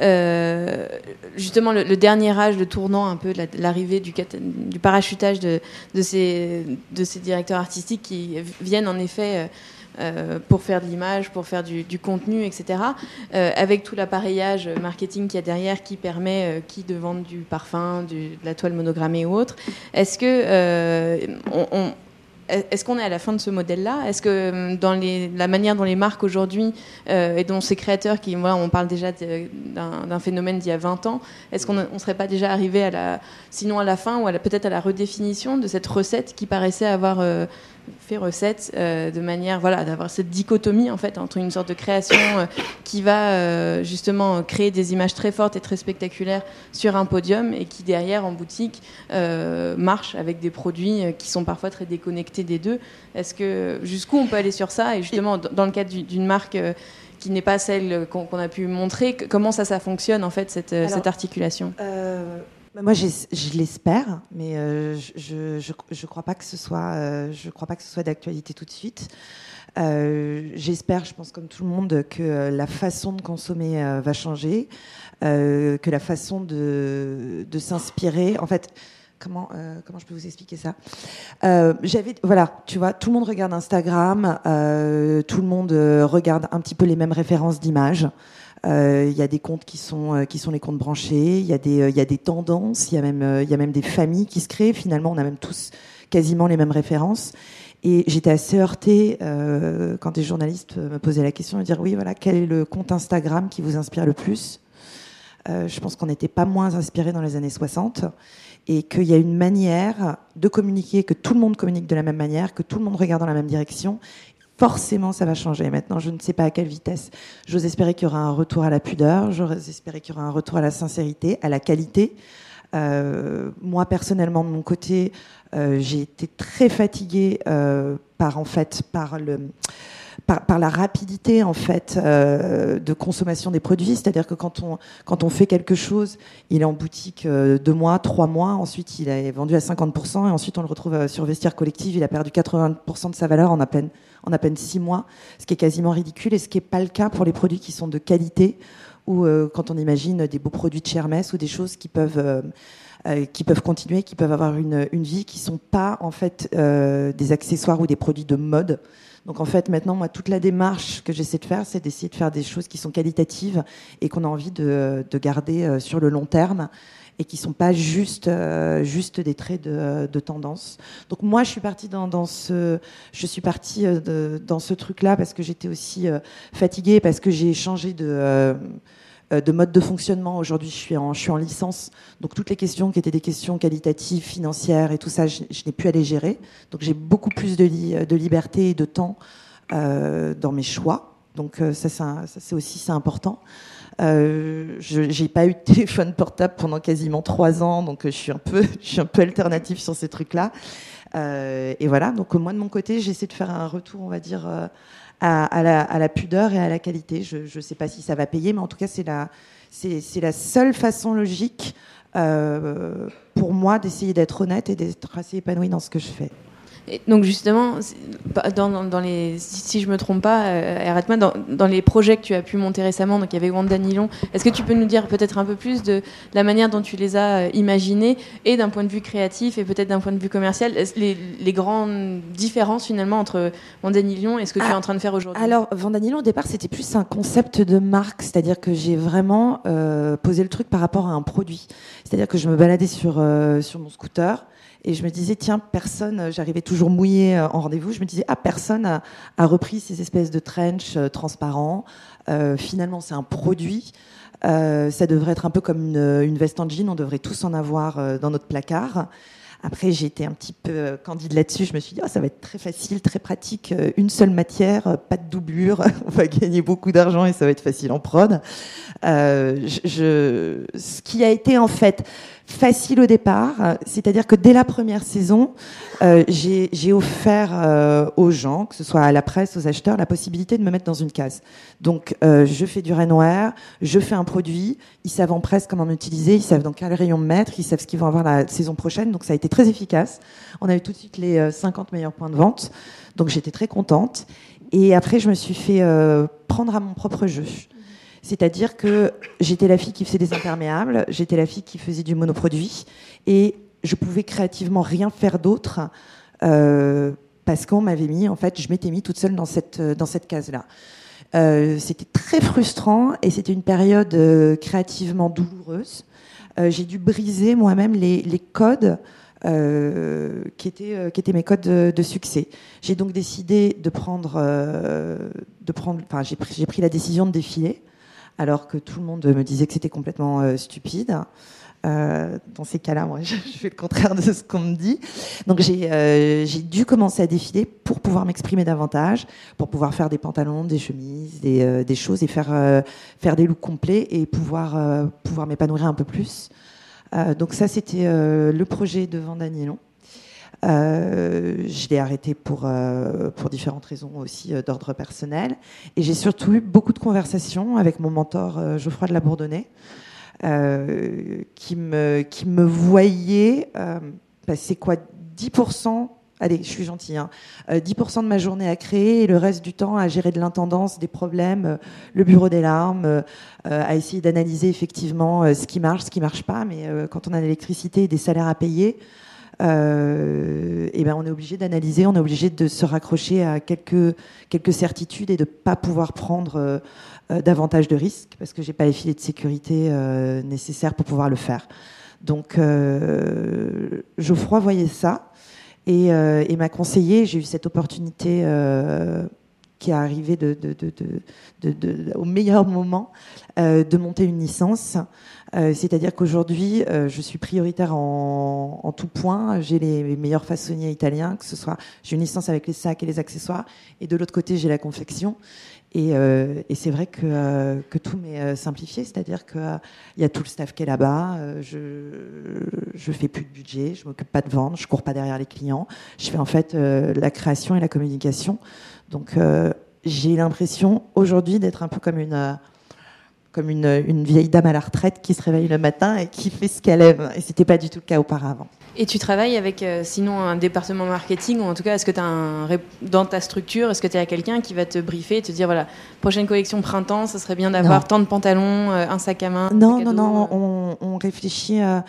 euh, justement le, dernier âge, le tournant un peu, l'arrivée du, du, parachutage de, de, ces, de ces directeurs artistiques qui viennent en effet euh, euh, pour faire de l'image, pour faire du, contenu, etc. avec tout l'appareillage marketing qu'il y a derrière qui permet qui de vendre du parfum, de la toile monogrammée ou autre. Est-ce qu'on est à la fin de ce modèle-là? Est-ce que hum, dans la manière dont les marques aujourd'hui euh, et dont ces créateurs, qui, moi, on parle déjà d'un phénomène d'il y a 20 ans, est-ce qu'on ne serait pas déjà arrivé à la, sinon à la fin ou peut-être à la redéfinition de cette recette qui paraissait avoir euh, fait recette euh, de manière voilà d'avoir cette dichotomie en fait entre une sorte de création euh, qui va euh, justement créer des images très fortes et très spectaculaires sur un podium et qui derrière en boutique marche avec des produits qui sont parfois très déconnectés des deux. Est-ce que jusqu'où on peut aller sur ça? Et justement dans le cadre d'une marque qui n'est pas celle qu'on a pu montrer, comment ça ça fonctionne en fait cette, cette articulation? Bah, moi, je l'espère, mais euh, je je crois pas que ce soit euh, je soit d'actualité tout de suite. Euh, j'espère, je pense comme tout le monde, que la façon de consommer va changer, que la façon de, de s'inspirer, en fait. Comment, comment je peux vous expliquer ça? J'avais, voilà, tu vois, tout le monde regarde Instagram, tout le monde regarde un petit peu les mêmes références d'images. Euh, il y a des comptes qui sont euh, qui sont les comptes branchés. Il y a des euh, il y a des tendances. Il y a même il y a même des familles qui se créent. Finalement, on a même tous quasiment les mêmes références. Et j'étais assez heurtée euh, quand des journalistes me posaient la question de dire oui voilà quel est le compte Instagram qui vous inspire le plus? Euh, je pense qu'on n'était pas moins inspiré dans les années 60 et qu'il y a une manière de communiquer, que tout le monde communique de la même manière, que tout le monde regarde dans la même direction forcément ça va changer. Maintenant, je ne sais pas à quelle vitesse. J'ose espérer qu'il y aura un retour à la pudeur, j'ose espérer qu'il y aura un retour à la sincérité, à la qualité. Euh, moi, personnellement, de mon côté, euh, j'ai été très fatiguée euh, par en fait par le par, la rapidité en fait de consommation des produits, c'est-à-dire que quand on quand on fait quelque chose, il est en boutique deux mois, trois mois, ensuite il est vendu à 50% et ensuite on le retrouve sur vestiaire collectif, il a perdu 80% de sa valeur en à peine en à peine six mois, ce qui est quasiment ridicule et ce qui n'est pas le cas pour les produits qui sont de qualité ou quand on imagine des beaux produits de Hermès ou des choses qui peuvent qui peuvent continuer, qui peuvent avoir une, une vie, qui sont pas en fait des accessoires ou des produits de mode. Donc en fait, maintenant, moi, toute la démarche que j'essaie de faire, c'est d'essayer de faire des choses qui sont qualitatives et qu'on a envie de, garder euh, sur le long terme et qui sont pas juste euh, juste des traits de, tendance. Donc moi je suis partie dans, ce je suis partie euh, dans ce truc là parce que j'étais aussi fatiguée parce que j'ai changé de euh, de mode de fonctionnement. Aujourd'hui, je suis en, je suis en licence, donc toutes les questions qui étaient des questions qualitatives, financières et tout ça, je, n'ai plus à les gérer. Donc j'ai beaucoup plus de, de liberté et de temps euh, dans mes choix. Donc euh, ça, c'est aussi c'est important. Euh, je pas eu de téléphone portable pendant quasiment trois ans, donc je suis un peu, je suis un peu alternative sur ces trucs-là. Euh, et voilà, donc moi de mon côté, j'essaie de faire un retour, on va dire, euh, à, la, à, la, pudeur et à la qualité. Je ne sais pas si ça va payer, mais en tout cas, c'est la, c'est la seule façon logique euh, pour moi d'essayer d'être honnête et d'être assez épanouie dans ce que je fais donc justement, dans, dans, les, si je me trompe pas, euh, arrête-moi, dans, dans, les projets que tu as pu monter récemment, donc il y avait Wanda Nilon, est-ce que tu peux nous dire peut-être un peu plus de la manière dont tu les as euh, imaginés et d'un point de vue créatif et peut-être d'un point de vue commercial, les, les, grandes différences finalement entre Wanda Nilon et ce que tu es ah, en train de faire aujourd'hui? Alors Wanda Nilon au départ c'était plus un concept de marque, c'est-à-dire que j'ai vraiment euh, posé le truc par rapport à un produit, c'est-à-dire que je me baladais sur, euh, sur mon scooter et je me disais, tiens, personne, euh, j'arrivais toujours mouillée euh, en rendez-vous, je me disais, ah, personne a, a repris ces espèces de trench euh, transparents. Finalement, c'est un produit. Ça devrait être un peu comme une, une, veste en jean, on devrait tous en avoir dans notre placard. Après, j'ai été un petit peu candide là-dessus. Je me suis dit, oh, ça va être très facile, très pratique, une seule matière, pas de doublure. On va gagner beaucoup d'argent et ça va être facile en prod. Ce qui a été en fait facile au départ, c'est-à-dire que dès la première saison, euh, j'ai offert euh, aux gens, que ce soit à la presse, aux acheteurs, la possibilité de me mettre dans une case. Donc, euh, je fais du rainwear, je fais un produit, ils savent en presse comment m'utiliser, ils savent dans quel rayon me mettre, ils savent ce qu'ils vont avoir la saison prochaine, donc ça a été très efficace. On a eu tout de suite les 50 meilleurs points de vente, donc j'étais très contente. Et après, je me suis fait prendre à mon propre jeu. C'est-à-dire que j'étais la fille qui faisait des imperméables, j'étais la fille qui faisait du monoproduit, et je pouvais créativement rien faire d'autre euh, parce qu'on m'avait mis, en fait, je m'étais mis toute seule dans cette dans cette case-là. Euh, c'était très frustrant et c'était une période euh, créativement douloureuse. Euh, j'ai dû briser moi-même les, les, codes euh, qui, étaient, qui étaient mes codes de, de succès. J'ai donc décidé de prendre, de prendre, enfin j'ai pris, pris la décision de défiler alors que tout le monde me disait que c'était complètement euh, stupide. Euh, dans ces cas-là, moi, je, fais le contraire de ce qu'on me dit. Donc, euh, j'ai dû commencer à défiler pour pouvoir m'exprimer davantage, pour pouvoir faire des pantalons, des chemises, des, choses et faire, faire des looks complets et pouvoir, pouvoir m'épanouir un peu plus. donc, ça, c'était le projet de Vandanielon. Euh, je l'ai arrêté pour, euh, pour différentes raisons aussi euh, d'ordre personnel. Et j'ai surtout eu beaucoup de conversations avec mon mentor euh, Geoffroy de la Bourdonnais, qui, me, qui me voyait passer quoi 10% allez, je suis gentille, hein, 10% de ma journée à créer et le reste du temps à gérer de l'intendance, des problèmes, le bureau des larmes, à essayer d'analyser effectivement ce qui marche, ce qui marche pas. Mais quand on a l'électricité et des salaires à payer, euh, et ben on est obligé d'analyser, on est obligé de se raccrocher à quelques, quelques certitudes et de ne pas pouvoir prendre euh, davantage de risques parce que j'ai pas les filets de sécurité euh, nécessaires pour pouvoir le faire. Donc Geoffroy voyait ça et, et m'a conseillé. J'ai eu cette opportunité qui est de, au meilleur moment de monter une licence. Euh, c'est-à-dire qu'aujourd'hui, euh, je suis prioritaire en, tout point. J'ai les, meilleurs façonniers italiens, que ce soit j'ai une licence avec les sacs et les accessoires, et de l'autre côté, j'ai la confection. Et, euh, c'est vrai que, tout m'est simplifié, c'est-à-dire qu'il il y a tout le staff qui est là-bas. je je fais plus de budget, je m'occupe pas de vente, je cours pas derrière les clients. Je fais en fait la création et la communication. Donc j'ai l'impression aujourd'hui d'être un peu comme une comme une, une, vieille dame à la retraite qui se réveille le matin et qui fait ce qu'elle aime. Et c'était pas du tout le cas auparavant. Et tu travailles avec euh, sinon un département marketing ou en tout cas est-ce que tu as un dans ta structure est-ce que tu as quelqu'un qui va te briefer et te dire voilà prochaine collection printemps ça serait bien d'avoir tant de pantalons euh, un sac à main non non non on, on réfléchit euh,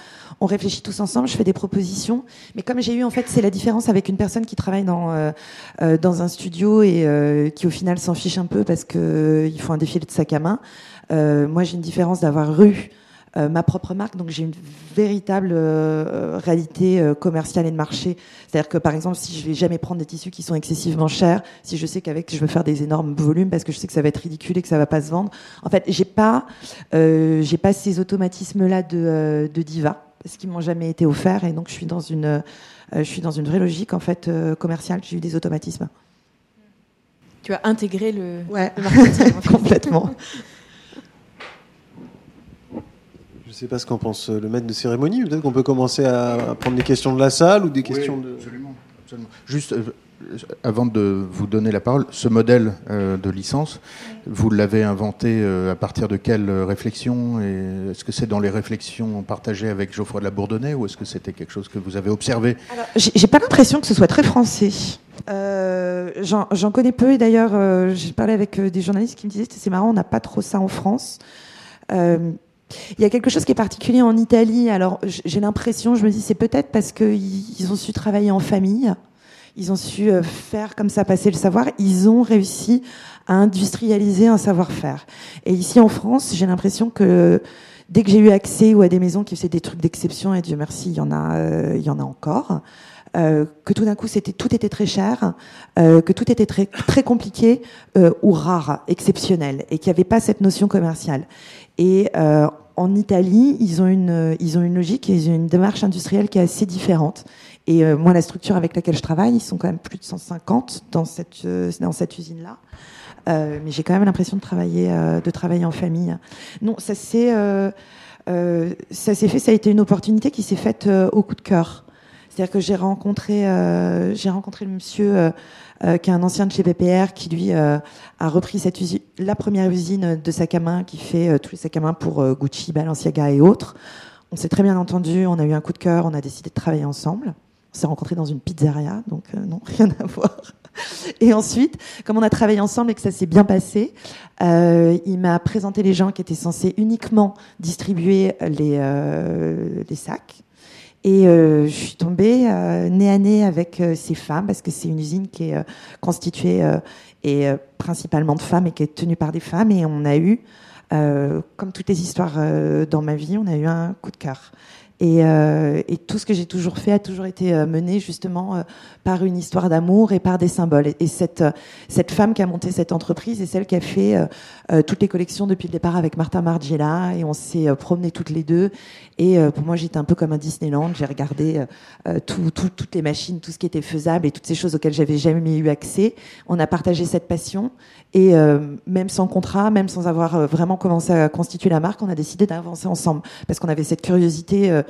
on réfléchit tous ensemble je fais des propositions mais comme j'ai eu en fait c'est la différence avec une personne qui travaille dans euh, dans un studio et qui au final s'en fiche un peu parce que il faut un défilé de sac à main euh, moi, j'ai une différence d'avoir eu euh, ma propre marque, donc j'ai une véritable euh, réalité euh, commerciale et de marché. C'est-à-dire que par exemple, si je vais jamais prendre des tissus qui sont excessivement chers, si je sais qu'avec je veux faire des énormes volumes parce que je sais que ça va être ridicule et que ça va pas se vendre, en fait, j'ai pas, j'ai pas ces automatismes-là de, de diva parce qu'ils m'ont jamais été offerts et donc je suis dans une, je suis dans une vraie logique en fait commerciale. J'ai eu des automatismes. Tu as intégré le, ouais. le marketing complètement. ne sais pas ce qu'en pense le maître de cérémonie. Peut-être qu'on peut commencer à prendre des questions de la salle ou des questions de. Absolument, absolument. Juste, avant de vous donner la parole, ce modèle euh, de licence, vous l'avez inventé euh, à partir de quelle réflexion Est-ce que c'est dans les réflexions partagées avec Geoffroy de la Bourdonnais ou est-ce que c'était quelque chose que vous avez observé? J'ai pas l'impression que ce soit très français. Euh, j'en connais peu et d'ailleurs, j'ai parlé avec des journalistes qui me disaient c'est marrant, on n'a pas trop ça en France. Il y a quelque chose qui est particulier en Italie. Alors, j'ai l'impression, je me dis, c'est peut-être parce qu'ils ont su travailler en famille. Ils ont su euh, faire comme ça passer le savoir. Ils ont réussi à industrialiser un savoir-faire. Et ici en France, j'ai l'impression que dès que j'ai eu accès ou à des maisons qui faisaient des trucs d'exception, et Dieu merci, il y en a, euh, il y en a encore. Euh, que tout d'un coup tout était très cher, que tout était très compliqué ou rare, exceptionnel, et qu'il n'y avait pas cette notion commerciale. Et en Italie, ils ont une ils ont une logique, ils ont une démarche industrielle qui est assez différente. Et euh, moi, la structure avec laquelle je travaille, ils sont quand même plus de 150 dans cette, euh, dans cette usine-là. Euh, mais j'ai quand même l'impression de travailler, euh, de travailler en famille. Non, ça s'est, ça s'est fait. Ça a été une opportunité qui s'est faite au coup de cœur. C'est-à-dire que j'ai rencontré, j'ai rencontré le monsieur qui est un ancien de chez PPR, qui lui a repris la première usine de sac à main, qui fait tous les sacs à main pour Gucci, Balenciaga et autres. On s'est très bien entendu, on a eu un coup de cœur, on a décidé de travailler ensemble. On s'est rencontrés dans une pizzeria, donc euh, non, rien à voir. Et ensuite, comme on a travaillé ensemble et que ça s'est bien passé, euh, il m'a présenté les gens qui étaient censés uniquement distribuer euh, les sacs. Et euh, je suis tombée euh, nez à nez avec euh, ces femmes, parce que c'est une usine qui est constituée et principalement de femmes et qui est tenue par des femmes. Et on a eu, comme toutes les histoires dans ma vie, on a eu un coup de cœur. Et, euh, et, tout ce que j'ai toujours fait a toujours été euh, mené justement euh, par une histoire d'amour et par des symboles. Et, cette, euh, cette femme qui a monté cette entreprise est celle qui a fait toutes les collections depuis le départ avec Martha Margiela. Et on s'est promené toutes les deux. Et pour moi, j'étais un peu comme un Disneyland. J'ai regardé tout, tout, toutes les machines, tout ce qui était faisable et toutes ces choses auxquelles j'avais jamais eu accès. On a partagé cette passion. Et même sans contrat, même sans avoir vraiment commencé à constituer la marque, on a décidé d'avancer ensemble parce qu'on avait cette curiosité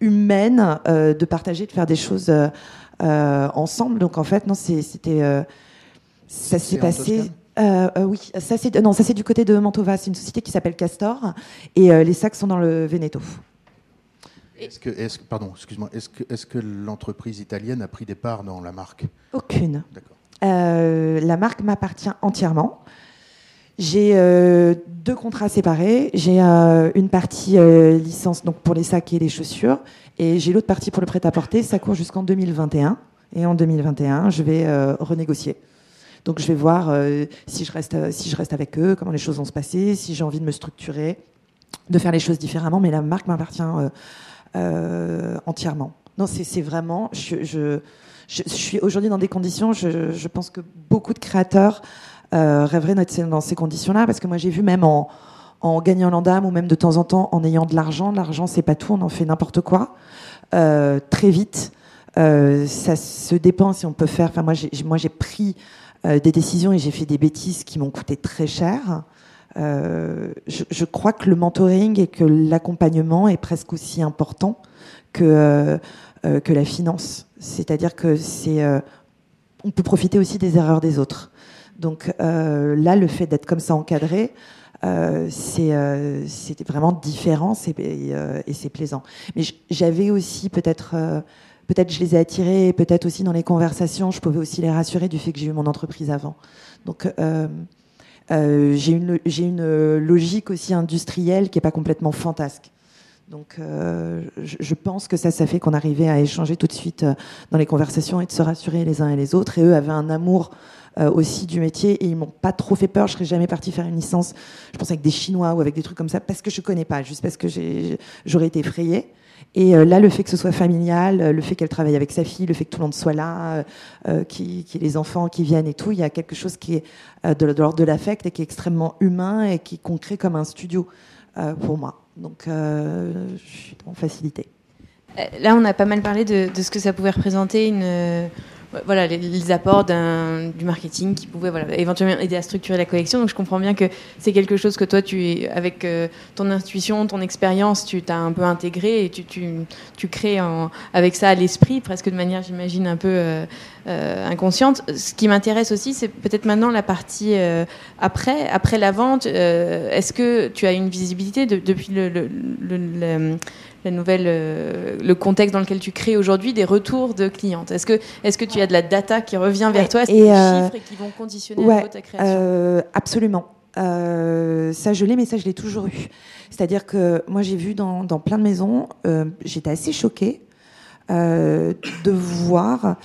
humaine euh, de partager, de faire des choses euh, euh, ensemble. Donc en fait, non, c'était ça s'est passé. oui, ça c'est non, ça c'est du côté de Mantova. C'est une société qui s'appelle Castor et les sacs sont dans le Veneto. Est-ce que, est pardon, excuse-moi, est-ce que, est que l'entreprise italienne a pris des parts dans la marque? Aucune. D'accord. la marque m'appartient entièrement. J'ai euh, deux contrats séparés. J'ai euh, une partie euh, licence donc pour les sacs et les chaussures, et j'ai l'autre partie pour le prêt-à-porter. Ça court jusqu'en 2021, et en 2021, je vais renégocier. Donc je vais voir si je reste si je reste avec eux, comment les choses vont se passer, si j'ai envie de me structurer, de faire les choses différemment. Mais la marque m'appartient entièrement. Non, c'est vraiment je, suis aujourd'hui dans des conditions. Je pense que beaucoup de créateurs euh, rêverait d'être dans ces conditions-là, parce que moi j'ai vu même en, gagnant l'andam ou même de temps en temps en ayant de l'argent, l'argent c'est pas tout, on en fait n'importe quoi, euh, très vite. Euh, ça se dépense et on peut faire. Enfin moi j'ai pris euh, des décisions et j'ai fait des bêtises qui m'ont coûté très cher. Je, je, crois que le mentoring et que l'accompagnement est presque aussi important que que la finance. C'est-à-dire que c'est on peut profiter aussi des erreurs des autres. Donc euh, là, le fait d'être comme ça encadré, euh, c'est euh, vraiment différent et, euh, et c'est plaisant. Mais j'avais aussi peut-être euh, peut-être je les ai attirés, peut-être aussi dans les conversations, je pouvais aussi les rassurer du fait que j'ai eu mon entreprise avant. Donc j'ai une j'ai une logique aussi industrielle qui est pas complètement fantasque. Donc, euh, je, je, pense que ça, ça fait qu'on arrivait à échanger tout de suite dans les conversations et de se rassurer les uns et les autres. Et eux avaient un amour euh, aussi du métier et ils m'ont pas trop fait peur. Je serais jamais partie faire une licence, je pense avec des Chinois ou avec des trucs comme ça, parce que je connais pas, juste parce que j'aurais été effrayée. Et euh, là, le fait que ce soit familial, euh, le fait qu'elle travaille avec sa fille, le fait que tout le monde soit là, euh, qui, qui les enfants qui viennent et tout, il y a quelque chose qui est de, l'ordre de l'affect et qui est extrêmement humain et qui est concret comme un studio pour moi. Donc, je suis en facilité. Là, on a pas mal parlé de, de ce que ça pouvait représenter une voilà, les, apports du marketing qui pouvaient voilà, éventuellement aider à structurer la collection. Donc je comprends bien que c'est quelque chose que toi, tu, avec euh, ton intuition, ton expérience, tu t'as un peu intégré et tu, tu, tu crées en, avec ça à l'esprit, presque de manière, j'imagine, un peu euh, euh, inconsciente. Ce qui m'intéresse aussi, c'est peut-être maintenant la partie après, après la vente. Est-ce que tu as une visibilité depuis le, le, le la nouvelle, euh, le contexte dans lequel tu crées aujourd'hui des retours de clientes? Est-ce que, est que tu as de la data qui revient vers toi, et des euh, chiffres et qui vont conditionner ta création? euh, Absolument. ça, je l'ai, mais ça, je l'ai toujours eu. C'est-à-dire que moi, j'ai vu dans, dans, plein de maisons, j'étais assez choquée de voir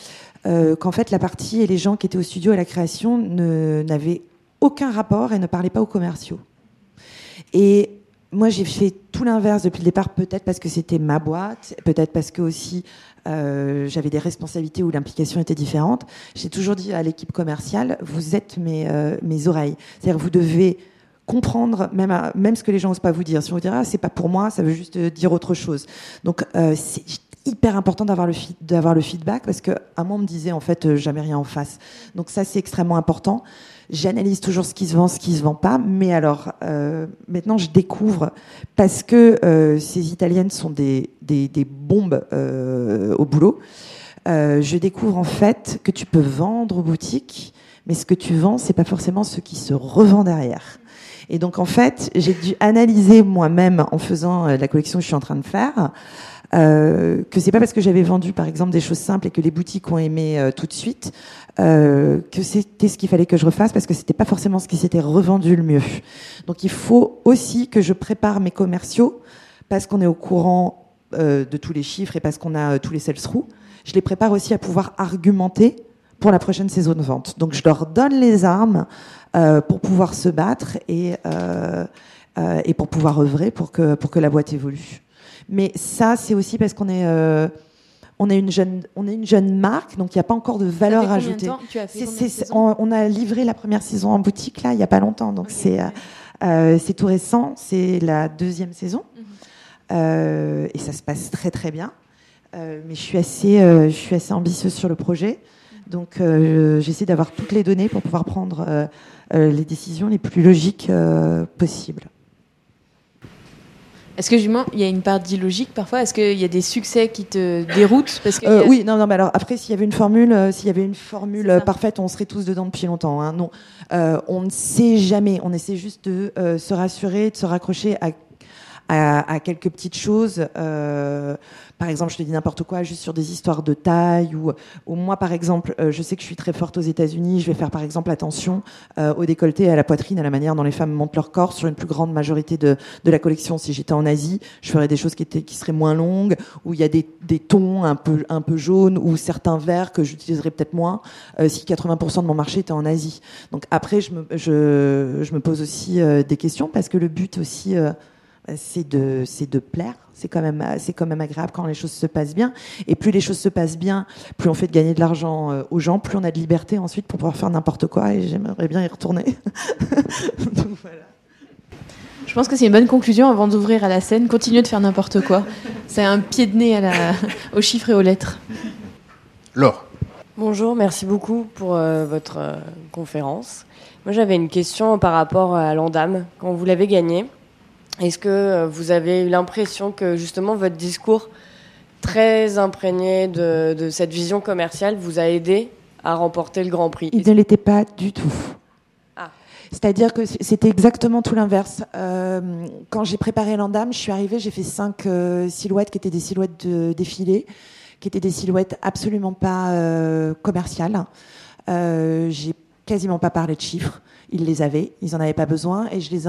qu'en fait, la partie et les gens qui étaient au studio à la création n'avaient aucun rapport et ne parlaient pas aux commerciaux. Et moi, j'ai fait tout l'inverse depuis le départ, peut-être parce que c'était ma boîte, peut-être parce que aussi euh, j'avais des responsabilités où l'implication était différente. J'ai toujours dit à l'équipe commerciale, vous êtes mes, euh, oreilles. C'est-à-dire, vous devez comprendre même, même ce que les gens n'osent pas vous dire. Si on vous dit, ah, c'est pas pour moi, ça veut juste dire autre chose. Donc, euh, hyper important d'avoir le, d'avoir le feedback parce qu'à moi, on me disait, en fait, jamais rien en face. Donc, ça, c'est extrêmement important. J'analyse toujours ce qui se vend, ce qui se vend pas. Mais alors, euh, maintenant, je découvre, parce que euh, ces Italiennes sont des, des, des bombes euh, au boulot, euh, je découvre en fait que tu peux vendre aux boutiques, mais ce que tu vends, c'est pas forcément ce qui se revend derrière. Et donc, en fait, j'ai dû analyser moi-même en faisant la collection que je suis en train de faire. Euh, que c'est pas parce que j'avais vendu par exemple des choses simples et que les boutiques ont aimé euh, tout de suite euh, que c'était ce qu'il fallait que je refasse parce que c'était pas forcément ce qui s'était revendu le mieux. Donc il faut aussi que je prépare mes commerciaux parce qu'on est au courant euh, de tous les chiffres et parce qu'on a tous les sales through. Je les prépare aussi à pouvoir argumenter pour la prochaine saison de vente. Donc je leur donne les armes pour pouvoir se battre et et pour pouvoir œuvrer pour que pour que la boîte évolue. Mais ça, c'est aussi parce qu'on est euh, on est une jeune, on est une jeune marque, donc il n'y a pas encore de valeur ajoutée. on, a livré la première saison en boutique là, il n'y a pas longtemps, donc c'est euh, euh, c'est tout récent. C'est la deuxième saison mhm. et ça se passe très très bien. mais je suis assez, je suis assez ambitieuse sur le projet, donc j'essaie d'avoir toutes les données pour pouvoir prendre les décisions les plus logiques possibles. Est-ce que justement, il y a une part d'illogique parfois? Est-ce qu'il y a des succès qui te déroutent? Parce que euh, Oui, non, non, mais alors après, s'il y avait une formule, euh, s'il y avait une formule euh, parfaite, on serait tous dedans depuis longtemps. Hein. Non, on ne sait jamais. On essaie juste de se rassurer, de se raccrocher à à, quelques petites choses. Euh, par exemple, je te dis n'importe quoi, juste sur des histoires de taille, ou, moi, par exemple, euh, je sais que je suis très forte aux États-Unis, je vais faire par exemple attention euh, au décolleté, à la poitrine, à la manière dont les femmes montent leur corps sur une plus grande majorité de, de la collection. Si j'étais en Asie, je ferais des choses qui, étaient, qui seraient moins longues, où il y a des, des tons un peu, un peu jaunes, ou certains verts que j'utiliserais peut-être moins si 80% de mon marché était en Asie. Donc après, je me, je, je me pose aussi des questions parce que le but aussi c'est de, c'est de plaire. C'est quand même, c'est quand même agréable quand les choses se passent bien. Et plus les choses se passent bien, plus on fait de gagner de l'argent euh, aux gens, plus on a de liberté ensuite pour pouvoir faire n'importe quoi. Et j'aimerais bien y retourner. Je pense que c'est une bonne conclusion avant d'ouvrir à la scène. Continuez de faire n'importe quoi. C'est un pied de nez à la, aux chiffres et aux lettres. Laure. Bonjour, merci beaucoup pour euh, votre euh, conférence. Moi, j'avais une question par rapport à l'Andam. Quand vous l'avez gagné, est-ce que euh, vous avez eu l'impression que justement votre discours très imprégné de, cette vision commerciale vous a aidé à remporter le Grand Prix? Il ne l'était pas du tout. Ah. C'est-à-dire que c'était exactement tout l'inverse. Euh, quand j'ai préparé l'Andam, je suis arrivée, j'ai fait cinq euh, silhouettes qui étaient des silhouettes de défilé, qui étaient des silhouettes absolument pas commerciales. j'ai quasiment pas parlé de chiffres ils les avaient, ils n'en avaient pas besoin, et je les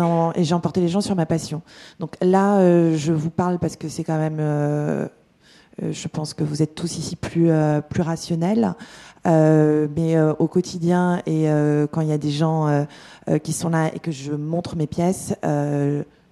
j'ai emporté les gens sur ma passion. Donc là, euh, je vous parle parce que c'est quand même, euh, euh, je pense que vous êtes tous ici plus plus rationnels, mais au quotidien et quand il y a des gens qui sont là et que je montre mes pièces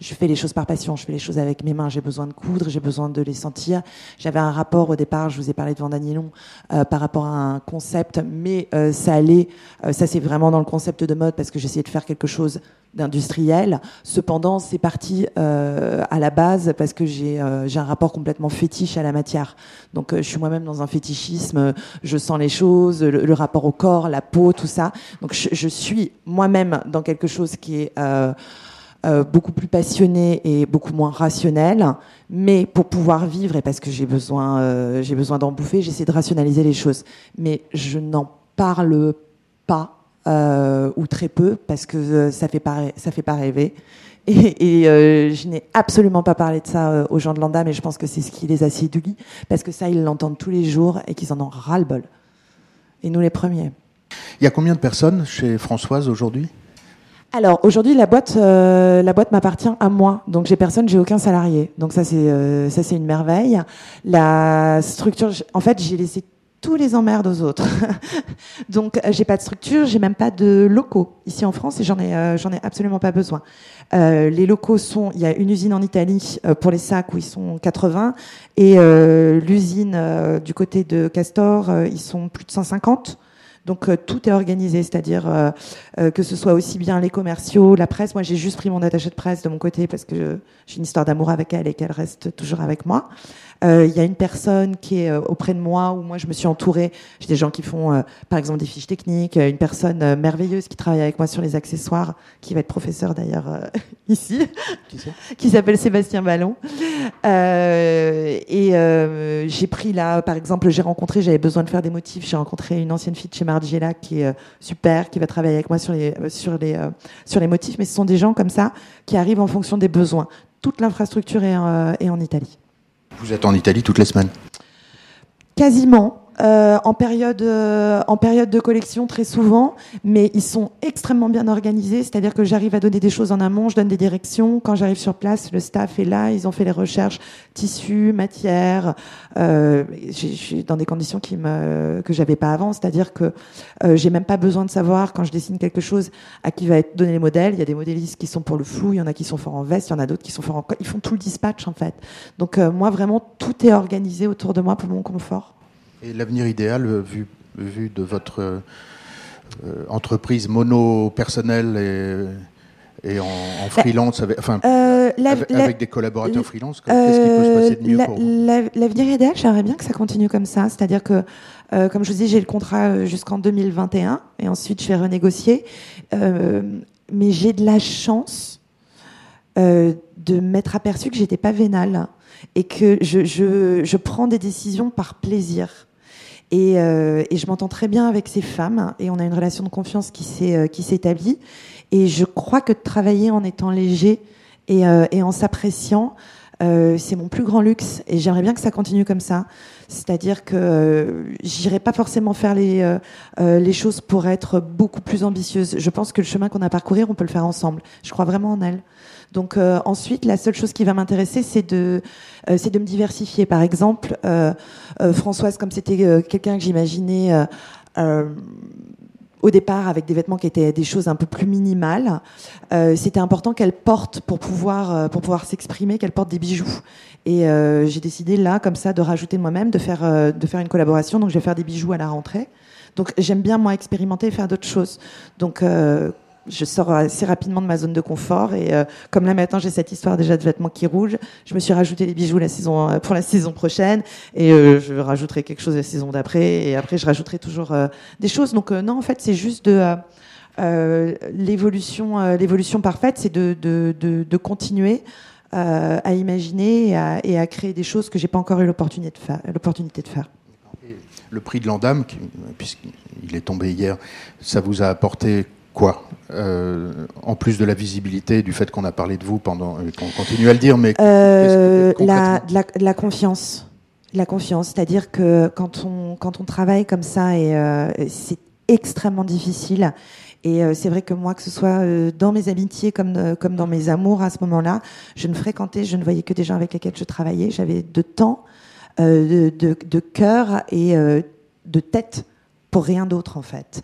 je fais les choses par passion, je fais les choses avec mes mains. J'ai besoin de coudre, j'ai besoin de les sentir. J'avais un rapport au départ, je vous ai parlé de Vandanilon, euh, par rapport à un concept, mais euh, ça allait, euh, ça c'est vraiment dans le concept de mode parce que j'essayais de faire quelque chose d'industriel. Cependant, c'est parti euh, à la base parce que j'ai euh, un rapport complètement fétiche à la matière. Donc, euh, je suis moi-même dans un fétichisme. Je sens les choses, le, rapport au corps, la peau, tout ça. Donc, je, je suis moi-même dans quelque chose qui est euh, euh, beaucoup plus passionné et beaucoup moins rationnel. Mais pour pouvoir vivre et parce que j'ai besoin, j'ai besoin d'en bouffer, j'essaie de rationaliser les choses. Mais je n'en parle pas euh, ou très peu parce que euh, ça fait pas fait pas rêver. Et, euh, je n'ai absolument pas parlé de ça euh, aux gens de Landa, mais je pense que c'est ce qui les a séduits parce que ça ils l'entendent tous les jours et qu'ils en ont ras le bol. Et nous les premiers. Il y a combien de personnes chez Françoise aujourd'hui? Alors aujourd'hui la boîte euh, la boîte m'appartient à moi donc j'ai personne j'ai aucun salarié donc ça c'est euh, ça c'est une merveille la structure en fait j'ai laissé tous les emmerdes aux autres. Donc, euh, j'ai pas de structure, j'ai même pas de locaux ici en France et j'en ai, euh, j'en ai absolument pas besoin. Euh, les locaux sont, il y a une usine en Italie euh, pour les sacs où ils sont 80 et l'usine du côté de Castor, ils sont plus de 150. Donc tout est organisé, c'est-à-dire que ce soit aussi bien les commerciaux, la presse. Moi, j'ai juste pris mon attaché de presse de mon côté parce que j'ai une histoire d'amour avec elle et qu'elle reste toujours avec moi. Euh, il y a une personne qui est euh, auprès de moi où moi je me suis entourée. J'ai des gens qui font, euh, par exemple, des fiches techniques. Une personne merveilleuse qui travaille avec moi sur les accessoires, qui va être professeur d'ailleurs ici, qui, s'appelle Sébastien Ballon. et j'ai pris là, par exemple, j'ai rencontré, j'avais besoin de faire des motifs. J'ai rencontré une ancienne fille de chez Margiela qui est super, qui va travailler avec moi sur les sur les sur les motifs. Mais ce sont des gens comme ça qui arrivent en fonction des besoins. Toute l'infrastructure est, est en Italie. Vous êtes en Italie toutes les semaines? Quasiment. Euh, en, période, euh, en période de collection très souvent, mais ils sont extrêmement bien organisés, c'est-à-dire que j'arrive à donner des choses en amont, je donne des directions, quand j'arrive sur place, le staff est là, ils ont fait les recherches, tissus, matière, euh, je suis dans des conditions qui me, que j'avais pas avant, c'est-à-dire que euh, j'ai même pas besoin de savoir quand je dessine quelque chose à qui va être donné les modèles, il y a des modélistes qui sont pour le flou, il y en a qui sont forts en veste, il y en a d'autres qui sont forts en... Ils font tout le dispatch en fait. Donc moi vraiment, tout est organisé autour de moi pour mon confort. Et l'avenir idéal, euh, vu, vu de votre euh, entreprise mono-personnelle et, et en, en, freelance, avec, enfin, euh, avec, des collaborateurs freelance, qu'est-ce qui peut se passer de mieux pour vous L'avenir idéal, j'aimerais bien que ça continue comme ça. C'est-à-dire que, comme je vous dis, j'ai le contrat jusqu'en 2021 et ensuite je vais renégocier. mais j'ai de la chance de m'être aperçu que j'étais pas vénale et que je, je, je prends des décisions par plaisir. Et, euh, et je m'entends très bien avec ces femmes et on a une relation de confiance qui s'est euh, qui s'établit. Et je crois que de travailler en étant léger et, euh, en s'appréciant, c'est mon plus grand luxe. Et j'aimerais bien que ça continue comme ça. C'est-à-dire que euh, j'irai pas forcément faire les les choses pour être beaucoup plus ambitieuse. Je pense que le chemin qu'on a parcouru, on peut le faire ensemble. Je crois vraiment en elle. Donc euh, ensuite, la seule chose qui va m'intéresser, c'est de, euh, c'est de me diversifier. Par exemple, euh, Françoise, comme c'était quelqu'un que j'imaginais au départ avec des vêtements qui étaient des choses un peu plus minimales. C'était important qu'elle porte pour pouvoir pour pouvoir s'exprimer, qu'elle porte des bijoux. Et j'ai décidé là, comme ça, de rajouter moi-même, de faire de faire une collaboration. Donc je vais faire des bijoux à la rentrée. Donc j'aime bien moi expérimenter et faire d'autres choses. Donc je sors assez rapidement de ma zone de confort et euh, comme là maintenant j'ai cette histoire déjà de vêtements qui rougent, je me suis rajouté des bijoux la saison euh, pour la saison prochaine et euh, je rajouterai quelque chose la saison d'après et après je rajouterai toujours des choses. Donc non en fait c'est juste de l'évolution l'évolution parfaite c'est de, de, de, continuer à imaginer et à, et à, créer des choses que j'ai pas encore eu l'opportunité de faire. L'opportunité de faire. Le prix de l'Andam, puisqu'il est tombé hier, ça vous a apporté quoi euh, En plus de la visibilité, du fait qu'on a parlé de vous pendant, et qu'on continue à le dire, mais euh, la, la, la, confiance, la confiance, c'est-à-dire que quand on quand on travaille comme ça et euh, c'est extrêmement difficile. Et euh, c'est vrai que moi, que ce soit euh, dans mes amitiés comme comme dans mes amours à ce moment-là, je ne fréquentais, je ne voyais que des gens avec lesquels je travaillais. J'avais de temps, de, de, de cœur et de tête pour rien d'autre en fait.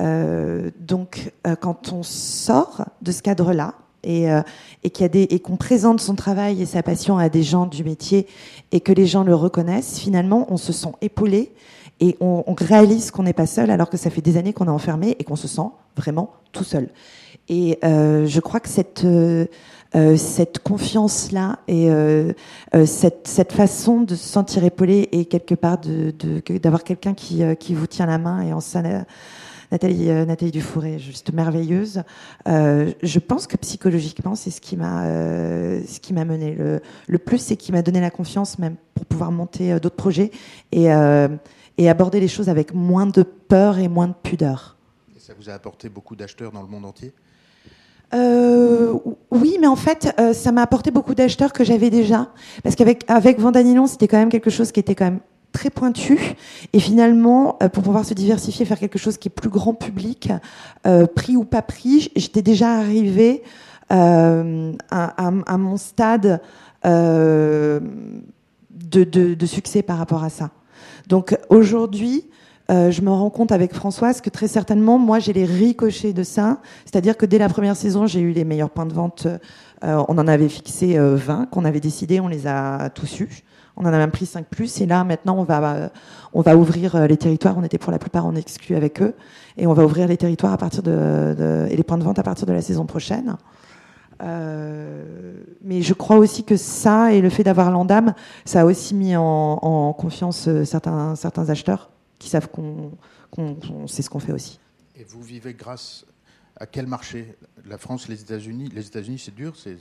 Euh, donc, euh, quand on sort de ce cadre-là et, euh, et qu'il y a des et qu'on présente son travail et sa passion à des gens du métier et que les gens le reconnaissent, finalement, on se sent épaulé et on, on réalise qu'on n'est pas seul alors que ça fait des années qu'on est enfermé et qu'on se sent vraiment tout seul. Et je crois que cette cette confiance-là et cette, cette, façon de se sentir épaulé et quelque part d'avoir de, quelqu'un qui, qui, vous tient la main et en Nathalie, euh, Nathalie Dufouré, juste merveilleuse. Euh, je pense que psychologiquement, c'est ce qui m'a euh, ce qui m'a mené le, le plus, c'est qui m'a donné la confiance même pour pouvoir monter d'autres projets et, et aborder les choses avec moins de peur et moins de pudeur. Et ça vous a apporté beaucoup d'acheteurs dans le monde entier? Euh, oui, mais en fait, ça m'a apporté beaucoup d'acheteurs que j'avais déjà. Parce qu'avec avec Vandanilon, c'était quand même quelque chose qui était quand même très pointu. Et finalement, euh, pour pouvoir se diversifier, faire quelque chose qui est plus grand public, euh, pris ou pas pris, j'étais déjà arrivée euh, à, mon stade de, succès par rapport à ça. Donc aujourd'hui, je me rends compte avec Françoise que très certainement, moi, j'ai les ricochets de ça. C'est-à-dire que dès la première saison, j'ai eu les meilleurs points de vente. on en avait fixé 20 qu'on avait décidé, on les a tous eus. On en a même pris 5 plus. Et là, maintenant, on va, on va ouvrir euh, les territoires. On était pour la plupart en exclu avec eux. Et on va ouvrir les territoires à partir de, et les points de vente à partir de la saison prochaine. Euh, mais je crois aussi que ça et le fait d'avoir l'Andam, ça a aussi mis en, confiance euh, certains, certains acheteurs qui savent qu'on sait ce qu'on fait aussi. Et vous vivez grâce à quel marché? La France, les États-Unis? Les États-Unis, c'est dur c'est,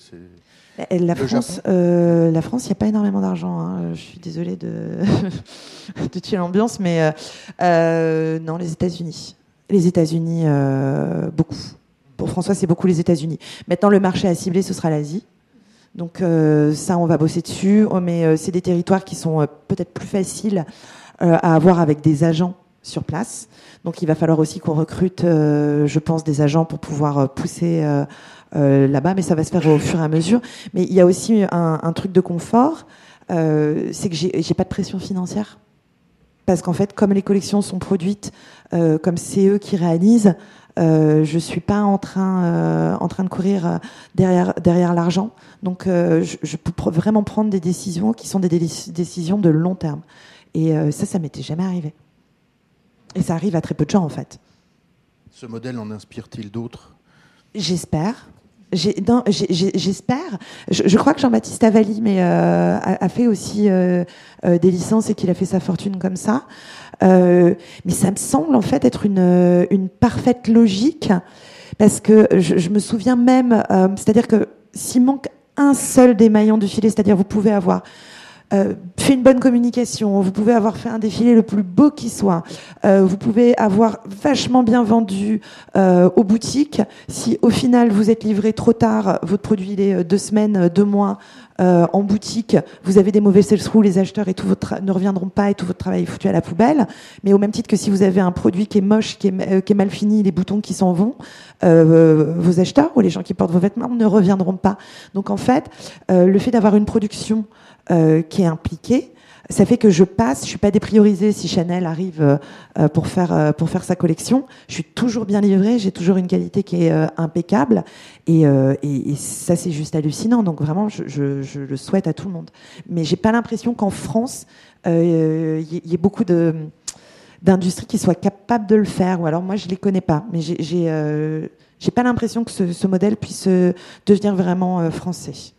La, France, euh, la France, il n'y a pas énormément d'argent. Hein. Je suis désolée de, de tuer l'ambiance, mais euh, euh, non, les États-Unis. Les États-Unis, beaucoup. Pour François, c'est beaucoup les États-Unis. Maintenant, le marché à cibler, ce sera l'Asie. Donc ça, on va bosser dessus. Oh, mais c'est des territoires qui sont peut-être plus faciles à avoir avec des agents sur place. Donc il va falloir aussi qu'on recrute, euh, je pense, des agents pour pouvoir euh, pousser euh, là-bas, mais ça va se faire au fur et à mesure. Mais il y a aussi un, truc de confort, c'est que j'ai pas de pression financière. Parce qu'en fait, comme les collections sont produites, comme c'est eux qui réalisent, euh, je suis pas en train, en train de courir derrière, derrière l'argent. Donc, je, peux vraiment prendre des décisions qui sont des décisions de long terme. Et ça, ça m'était jamais arrivé. Et ça arrive à très peu de gens, en fait. Ce modèle en inspire-t-il d'autres? J'espère. J'espère. Je, crois que Jean-Baptiste Avali mais, euh, a, fait aussi euh, euh, des licences et qu'il a fait sa fortune comme ça. mais ça me semble en fait être une, une parfaite logique parce que je, je me souviens même, c'est-à-dire que s'il manque un seul des maillons du filet, c'est-à-dire vous pouvez avoir euh, fait une bonne communication, vous pouvez avoir fait un défilé le plus beau qui soit, euh, vous pouvez avoir vachement bien vendu euh, aux boutiques. Si au final vous êtes livré trop tard, votre produit il est euh, deux semaines, deux mois euh, en boutique, vous avez des mauvais sales through, les acheteurs et tout votre ne reviendront pas et tout votre travail est foutu à la poubelle. Mais au même titre que si vous avez un produit qui est moche, qui est, qui est mal fini, les boutons qui s'en vont, vos acheteurs ou les gens qui portent vos vêtements ne reviendront pas. Donc en fait, le fait d'avoir une production euh, qui est impliqué. Ça fait que je passe, je suis pas dépriorisée si Chanel arrive euh, euh, pour faire pour faire sa collection. Je suis toujours bien livrée, j'ai toujours une qualité qui est impeccable et, et, et, ça c'est juste hallucinant. Donc vraiment, je, je, je, le souhaite à tout le monde. Mais j'ai pas l'impression qu'en France il y, ait beaucoup de d'industries qui soient capables de le faire. Ou alors moi je les connais pas, mais j'ai j'ai pas l'impression que ce, ce, modèle puisse devenir vraiment français.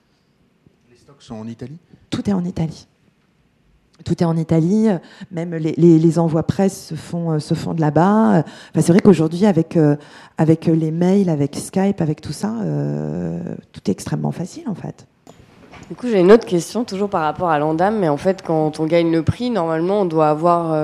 Les stocks sont en Italie? Tout est en Italie. Tout est en Italie, même les, envois presse se font, euh, se font de là-bas. Enfin, c'est vrai qu'aujourd'hui, avec, euh, avec les mails, avec Skype, avec tout ça, euh, tout est extrêmement facile en fait. Du coup, j'ai une autre question, toujours par rapport à l'Andam, mais en fait, quand on gagne le prix, normalement, on doit avoir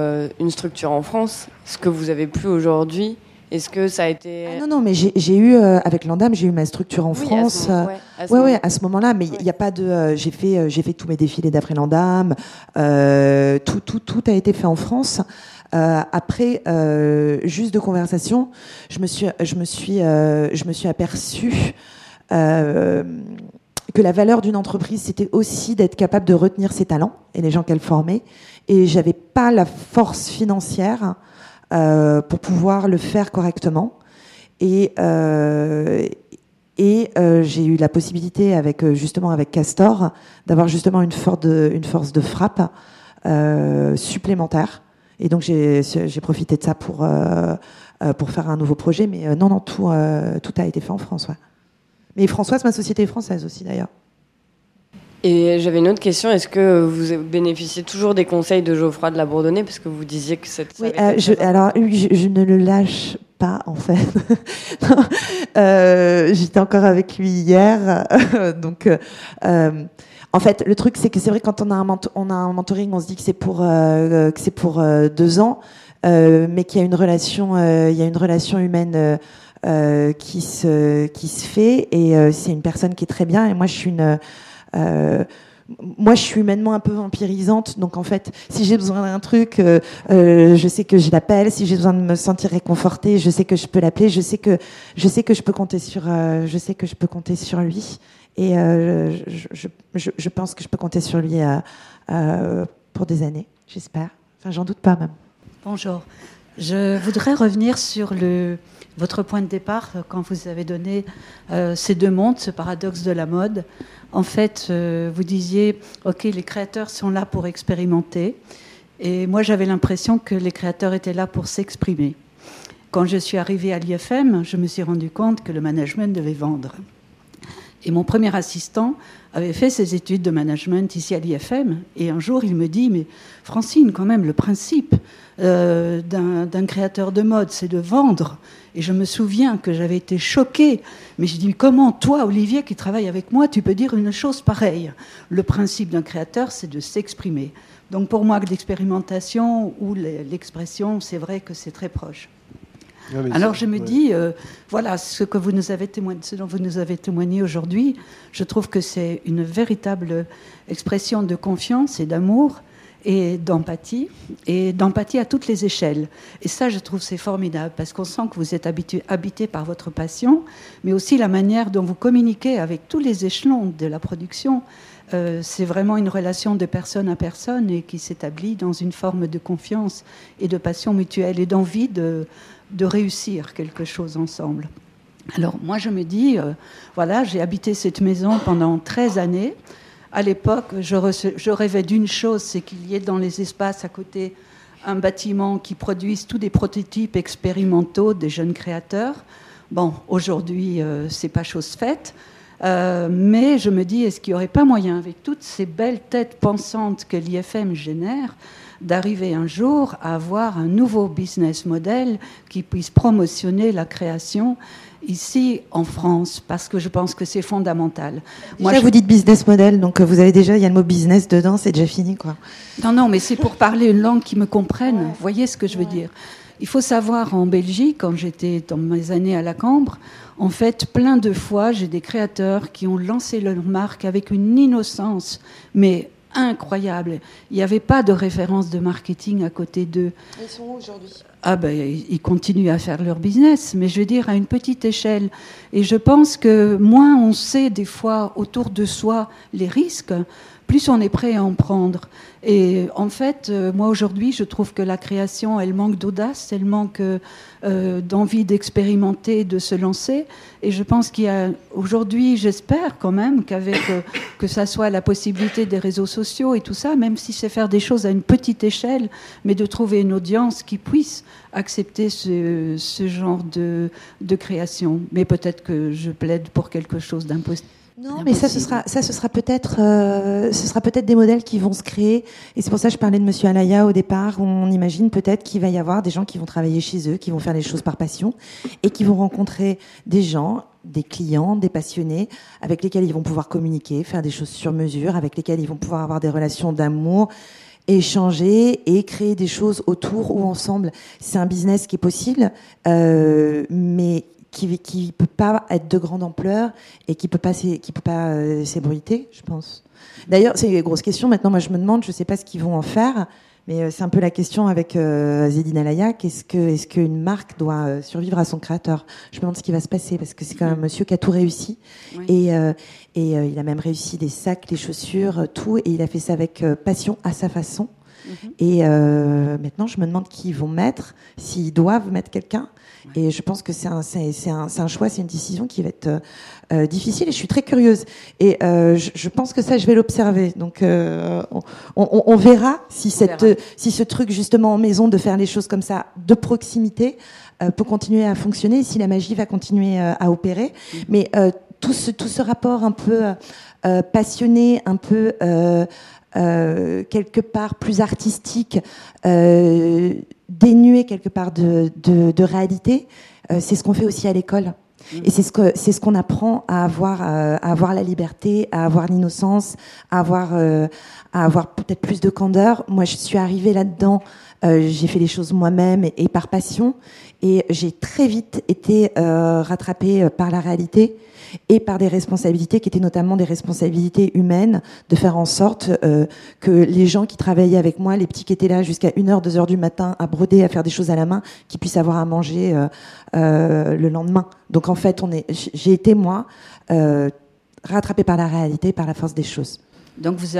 une structure en France, ce que vous avez plus aujourd'hui. Est-ce que ça a été ah Non, non, mais j'ai eu euh, avec l'Andam, j'ai eu ma structure en France. À ce ouais, à ce moment-là, mais il n'y a pas de. Euh, j'ai fait, euh, j'ai fait tous mes défilés d'après l'Andam. tout, tout, tout a été fait en France. après, juste de conversation, je me suis, je me suis, je me suis aperçue que la valeur d'une entreprise, c'était aussi d'être capable de retenir ses talents et les gens qu'elle formait. Et j'avais pas la force financière euh, pour pouvoir le faire correctement. Et, euh, et euh, j'ai eu la possibilité, avec justement avec Castor, d'avoir justement une, force de, une force de frappe supplémentaire. Et donc j'ai profité de ça pour pour faire un nouveau projet. Mais non, non, tout tout a été fait en France. Ouais. Mais Françoise, ma société est française aussi d'ailleurs. Et j'avais une autre question. Est-ce que vous bénéficiez toujours des conseils de Geoffroy de la Bourdonnais? Parce que vous disiez que cette. Oui, euh, je, alors je, je, ne le lâche pas, en fait. euh, J'étais encore avec lui hier. donc. Euh, en fait, le truc, c'est que c'est vrai quand on a un, on a un mentoring, on se dit que c'est pour euh, que c'est pour euh, deux ans, mais qu'il y a une relation, il y a une relation humaine qui se qui se fait, et c'est une personne qui est très bien. Et moi, je suis une euh, moi, je suis humainement un peu vampirisante, donc en fait, si j'ai besoin d'un truc, euh, euh, je sais que je l'appelle. Si j'ai besoin de me sentir réconfortée, je sais que je peux l'appeler. Je sais que je sais que je peux compter sur, je sais que je peux compter sur lui. Et je, pense que je peux compter sur lui pour des années, j'espère. Enfin, j'en doute pas même. Bonjour. Je voudrais revenir sur le, votre point de départ quand vous avez donné ces deux mondes, ce paradoxe de la mode en fait, euh, vous disiez, OK, les créateurs sont là pour expérimenter. Et moi, j'avais l'impression que les créateurs étaient là pour s'exprimer. Quand je suis arrivée à l'IFM, je me suis rendu compte que le management devait vendre. Et mon premier assistant avait fait ses études de management ici à l'IFM. Et un jour, il me dit, mais Francine, quand même, le principe euh, d'un créateur de mode, c'est de vendre. Et je me souviens que j'avais été choquée. Mais je dis, comment toi, Olivier, qui travaille avec moi, tu peux dire une chose pareille? Le principe d'un créateur, c'est de s'exprimer. Donc pour moi, l'expérimentation ou l'expression, c'est vrai que c'est très proche. Alors je me dis, euh, voilà, ce, que vous nous avez témoigné, ce dont vous nous avez témoigné aujourd'hui, je trouve que c'est une véritable expression de confiance et d'amour et d'empathie, et d'empathie à toutes les échelles. Et ça, je trouve, c'est formidable, parce qu'on sent que vous êtes habité par votre passion, mais aussi la manière dont vous communiquez avec tous les échelons de la production. Euh, c'est vraiment une relation de personne à personne et qui s'établit dans une forme de confiance et de passion mutuelle et d'envie de, de réussir quelque chose ensemble. Alors moi je me dis, euh, voilà, j'ai habité cette maison pendant 13 années. À l'époque, je, rêvais d'une chose, c'est qu'il y ait dans les espaces à côté un bâtiment qui produise tous des prototypes expérimentaux des jeunes créateurs. Bon, aujourd'hui, euh, c'est pas chose faite. Euh, mais je me dis, est-ce qu'il n'y aurait pas moyen, avec toutes ces belles têtes pensantes que l'IFM génère, d'arriver un jour à avoir un nouveau business model qui puisse promotionner la création ici en France, parce que je pense que c'est fondamental. Moi, je... vous dites business model, donc euh, vous avez déjà, il y a le mot business dedans, c'est déjà fini, quoi. Non, non, mais c'est pour parler une langue qui me comprenne. Vous voyez ce que je veux dire Il faut savoir, en Belgique, quand j'étais dans mes années à la Cambre, en fait, plein de fois, j'ai des créateurs qui ont lancé leur marque avec une innocence, mais incroyable. Il n'y avait pas de référence de marketing à côté d'eux. Ils sont où aujourd'hui? Ah ben, ils continuent à faire leur business, mais je veux dire à une petite échelle. Et je pense que moins on sait des fois autour de soi les risques, plus on est prêt à en prendre. Et en fait, euh, moi aujourd'hui, je trouve que la création, elle manque d'audace, elle manque euh, d'envie d'expérimenter, de se lancer. Et je pense qu'il y a aujourd'hui, j'espère quand même qu'avec euh, que ça soit la possibilité des réseaux sociaux et tout ça, même si c'est faire des choses à une petite échelle, mais de trouver une audience qui puisse accepter ce, genre de, de création. Mais peut-être que je plaide pour quelque chose d'impossible non, mais ça, ce sera, ça, ce sera peut-être, euh, ce sera peut-être des modèles qui vont se créer. Et c'est pour ça que je parlais de Monsieur Alaya au départ. On imagine peut-être qu'il va y avoir des gens qui vont travailler chez eux, qui vont faire les choses par passion, et qui vont rencontrer des gens, des clients, des passionnés, avec lesquels ils vont pouvoir communiquer, faire des choses sur mesure, avec lesquels ils vont pouvoir avoir des relations d'amour échanger et créer des choses autour ou ensemble. C'est un business qui est possible, euh, mais qui ne peut pas être de grande ampleur et qui ne peut pas, qui peut pas euh, s'ébruiter, je pense. D'ailleurs, c'est une grosse question. Maintenant, moi, je me demande, je ne sais pas ce qu'ils vont en faire, mais euh, c'est un peu la question avec euh, Zedine Alaya. Est-ce que, est-ce qu'une marque doit euh, survivre à son créateur? Je me demande ce qui va se passer parce que c'est quand même un monsieur qui a tout réussi et, et il a même réussi des sacs, les chaussures, tout, et il a fait ça avec passion à sa façon. Mhm. Et euh, maintenant, je me demande qui ils vont mettre, s'ils doivent mettre quelqu'un. Et je pense que c'est un, un, un, choix, c'est une décision qui va être euh, difficile. Et je suis très curieuse. Et euh, je, je, pense que ça, je vais l'observer. Donc, euh, on, on, on, verra si cette, verra. si ce truc justement en maison de faire les choses comme ça, de proximité, euh, peut continuer à fonctionner, si la magie va continuer euh, à opérer. Mm. Mais euh, tout ce, tout ce rapport un peu passionné, un peu euh, quelque part plus artistique, euh, dénué quelque part de, de, de réalité. Euh, c'est ce qu'on fait aussi à l'école. Et c'est ce que c'est ce qu'on apprend à avoir à avoir la liberté, à avoir l'innocence, à avoir à avoir peut-être plus de candeur. Moi, je suis arrivée là-dedans. j'ai fait les choses moi-même et, et, par passion, et j'ai très vite été rattrapée par la réalité et par des responsabilités qui étaient notamment des responsabilités humaines, de faire en sorte euh, que les gens qui travaillaient avec moi, les petits qui étaient là jusqu'à 1h, 2h du matin à broder, à faire des choses à la main, qui puissent avoir à manger euh, euh, le lendemain. Donc en fait, j'ai été moi rattrapée par la réalité, par la force des choses. Donc vous,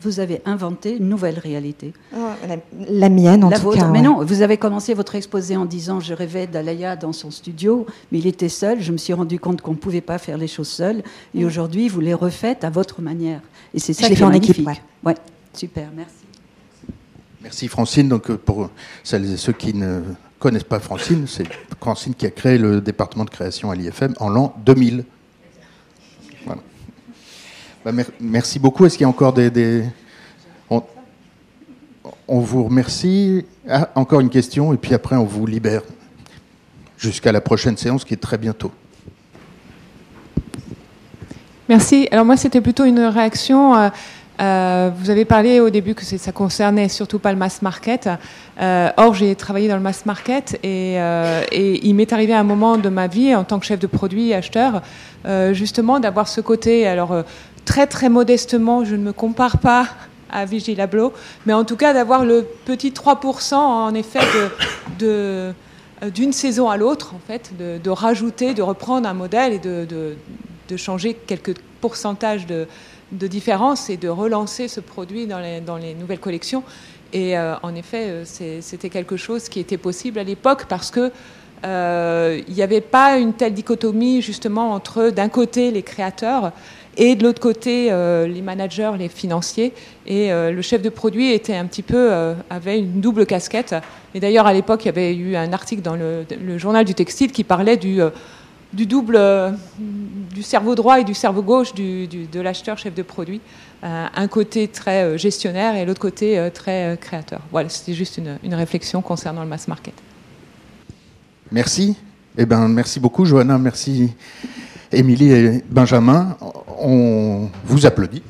vous, avez inventé une nouvelle réalité. Oh, la, la, mienne en la tout vôtre. cas. Mais ouais. non, vous avez commencé votre exposé en disant je rêvais d'Alaya dans son studio, mais il était seul. Je me suis rendu compte qu'on ne pouvait pas faire les choses seul. Et mmh. aujourd'hui, vous les refaites à votre manière. Et c'est ça je qui fait est en magnifique. équipe. Ouais. ouais. super, merci. Merci Francine. Donc pour celles et ceux qui ne connaissent pas Francine, c'est Francine qui a créé le département de création à l'IFM en l'an 2000. Bah, mer merci beaucoup. Est-ce qu'il y a encore des... On... vous remercie. Ah, encore une question, et puis après on vous libère jusqu'à la prochaine séance qui est très bientôt. Merci. Alors moi, c'était plutôt une réaction. Euh, euh, vous avez parlé au début que ça concernait surtout pas le mass market. Euh, or, j'ai travaillé dans le mass market et, et il m'est arrivé un moment de ma vie en tant que chef de produit, acheteur, euh, justement d'avoir ce côté. Alors très très modestement, je ne me compare pas à Vigil Abloh, mais en tout cas d'avoir le petit 3% en effet de, de d'une saison à l'autre, en fait, de, rajouter, de reprendre un modèle et de, de, changer quelques pourcentages de, différence et de relancer ce produit dans les, dans les nouvelles collections. Et euh, en effet, c'était quelque chose qui était possible à l'époque parce que euh, il n'y avait pas une telle dichotomie justement entre d'un côté les créateurs et de l'autre côté euh, les managers, les financiers. Et euh, le chef de produit était un petit peu euh, avait une double casquette. Et d'ailleurs à l'époque il y avait eu un article dans le, journal du textile qui parlait du double du cerveau droit et du cerveau gauche du, de l'acheteur chef de produit. Un côté très gestionnaire et l'autre côté très créateur. Voilà, c'était juste une, une, réflexion concernant le mass market. Merci. Eh ben, merci beaucoup, Johanna. Merci, Émilie et Benjamin, on vous applaudit.